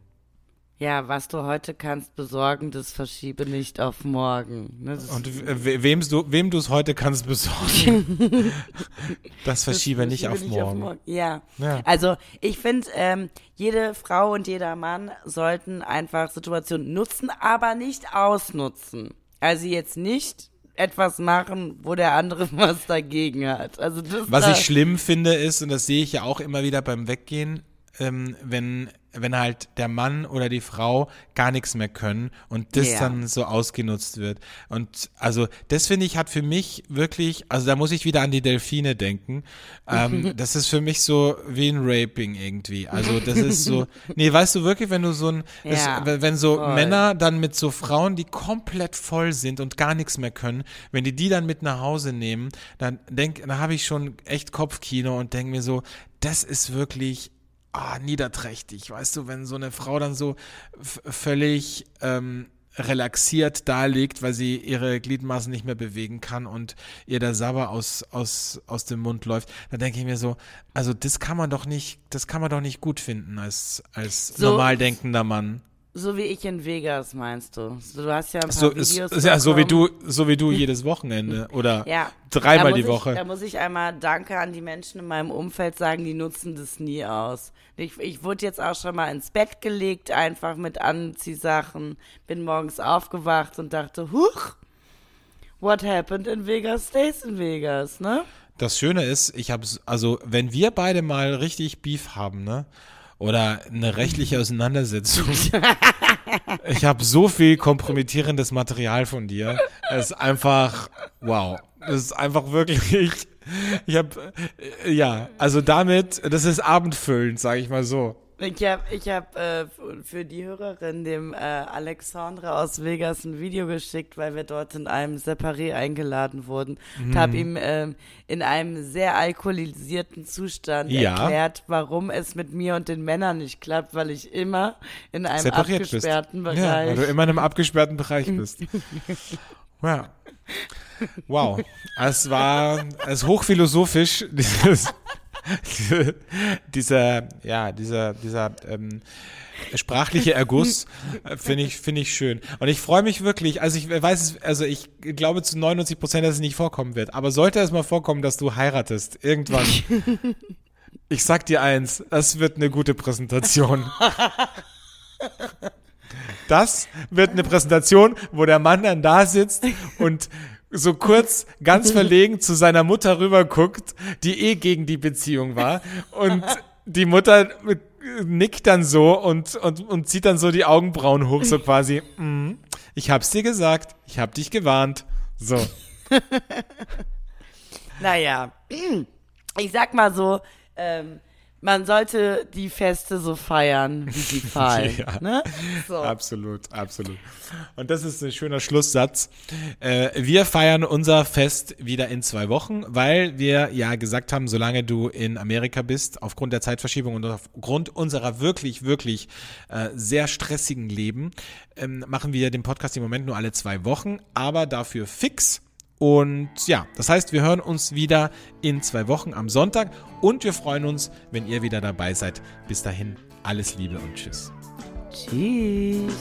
Ja, was du heute kannst besorgen, das verschiebe nicht auf morgen. Ne? Das, Und we- wem du wem du es heute kannst besorgen, das verschiebe nicht auf morgen. Ja. Ja. Also ich finde, ähm, jede Frau und jeder Mann sollten einfach Situationen nutzen, aber nicht ausnutzen. Also jetzt nicht etwas machen, wo der andere was dagegen hat. Also das Was da, ich schlimm finde ist, und das sehe ich ja auch immer wieder beim Weggehen, ähm, wenn, wenn halt der Mann oder die Frau gar nichts mehr können und das Ja. dann so ausgenutzt wird. Und also das finde ich hat für mich wirklich, also da muss ich wieder an die Delfine denken. Ähm, das ist für mich so wie ein Raping irgendwie. Also das ist so, nee, weißt du wirklich, wenn du so ein, das, wenn wenn so voll. Männer dann mit so Frauen, die komplett voll sind und gar nichts mehr können, wenn die die dann mit nach Hause nehmen, dann denk, dann habe ich schon echt Kopfkino und denke mir so, das ist wirklich ah, niederträchtig, weißt du, wenn so eine Frau dann so völlig ähm, relaxiert da liegt, weil sie ihre Gliedmaßen nicht mehr bewegen kann und ihr der Sabber aus, aus, aus dem Mund läuft, dann denke ich mir so, also das kann man doch nicht, das kann man doch nicht gut finden als, als So- normal denkender Mann. So wie ich in Vegas, meinst du? So, Du hast ja ein paar So, Videos ist ja, so wie du, so wie du jedes Wochenende oder Ja. dreimal die muss Woche. Ich, da muss ich einmal Danke an die Menschen in meinem Umfeld sagen, die nutzen das nie aus. Ich, ich wurde jetzt auch schon mal ins Bett gelegt, einfach mit Anziehsachen, bin morgens aufgewacht und dachte, huch, what happened in Vegas stays in Vegas, ne? Das Schöne ist, ich habe also wenn wir beide mal richtig Beef haben, ne? Oder eine rechtliche Auseinandersetzung. ich habe so viel kompromittierendes Material von dir. Es ist einfach wow. Es ist einfach wirklich ich habe ja, also damit, das ist abendfüllend, sage ich mal so. Ich habe ich hab, äh, für die Hörerin dem äh, Alexandre aus Vegas ein Video geschickt, weil wir dort in einem Separé eingeladen wurden und Mhm. habe ihm ähm, in einem sehr alkoholisierten Zustand Ja. erklärt, warum es mit mir und den Männern nicht klappt, weil ich immer in einem Separiert bist. abgesperrten Ja, weil Bereich. du immer in einem abgesperrten Bereich bist. Ja. Wow. Es war es hochphilosophisch, dieses, dieser, ja, dieser, dieser ähm, sprachliche Erguss äh, finde ich, finde ich schön. Und ich freue mich wirklich, also ich weiß es, also ich glaube zu 99 Prozent, dass es nicht vorkommen wird. Aber sollte es mal vorkommen, dass du heiratest, irgendwann. Ich sag dir eins, das wird eine gute Präsentation. Das wird eine Präsentation, wo der Mann dann da sitzt und so kurz ganz verlegen zu seiner Mutter rüber guckt, die eh gegen die Beziehung war. Und die Mutter nickt dann so und, und, und zieht dann so die Augenbrauen hoch, so quasi, mm, ich hab's dir gesagt, ich hab dich gewarnt. So. Naja, ich sag mal so, ähm, man sollte die Feste so feiern, wie sie fallen. Ja. ne? so. Absolut, absolut. Und das ist ein schöner Schlusssatz. Äh, wir feiern unser Fest wieder in zwei Wochen, weil wir ja gesagt haben, solange du in Amerika bist, aufgrund der Zeitverschiebung und aufgrund unserer wirklich, wirklich äh, sehr stressigen Leben, ähm, machen wir den Podcast im Moment nur alle zwei Wochen, aber dafür fix. Und ja, das heißt, wir hören uns wieder in zwei Wochen am Sonntag und wir freuen uns, wenn ihr wieder dabei seid. Bis dahin, alles Liebe und Tschüss. Tschüss.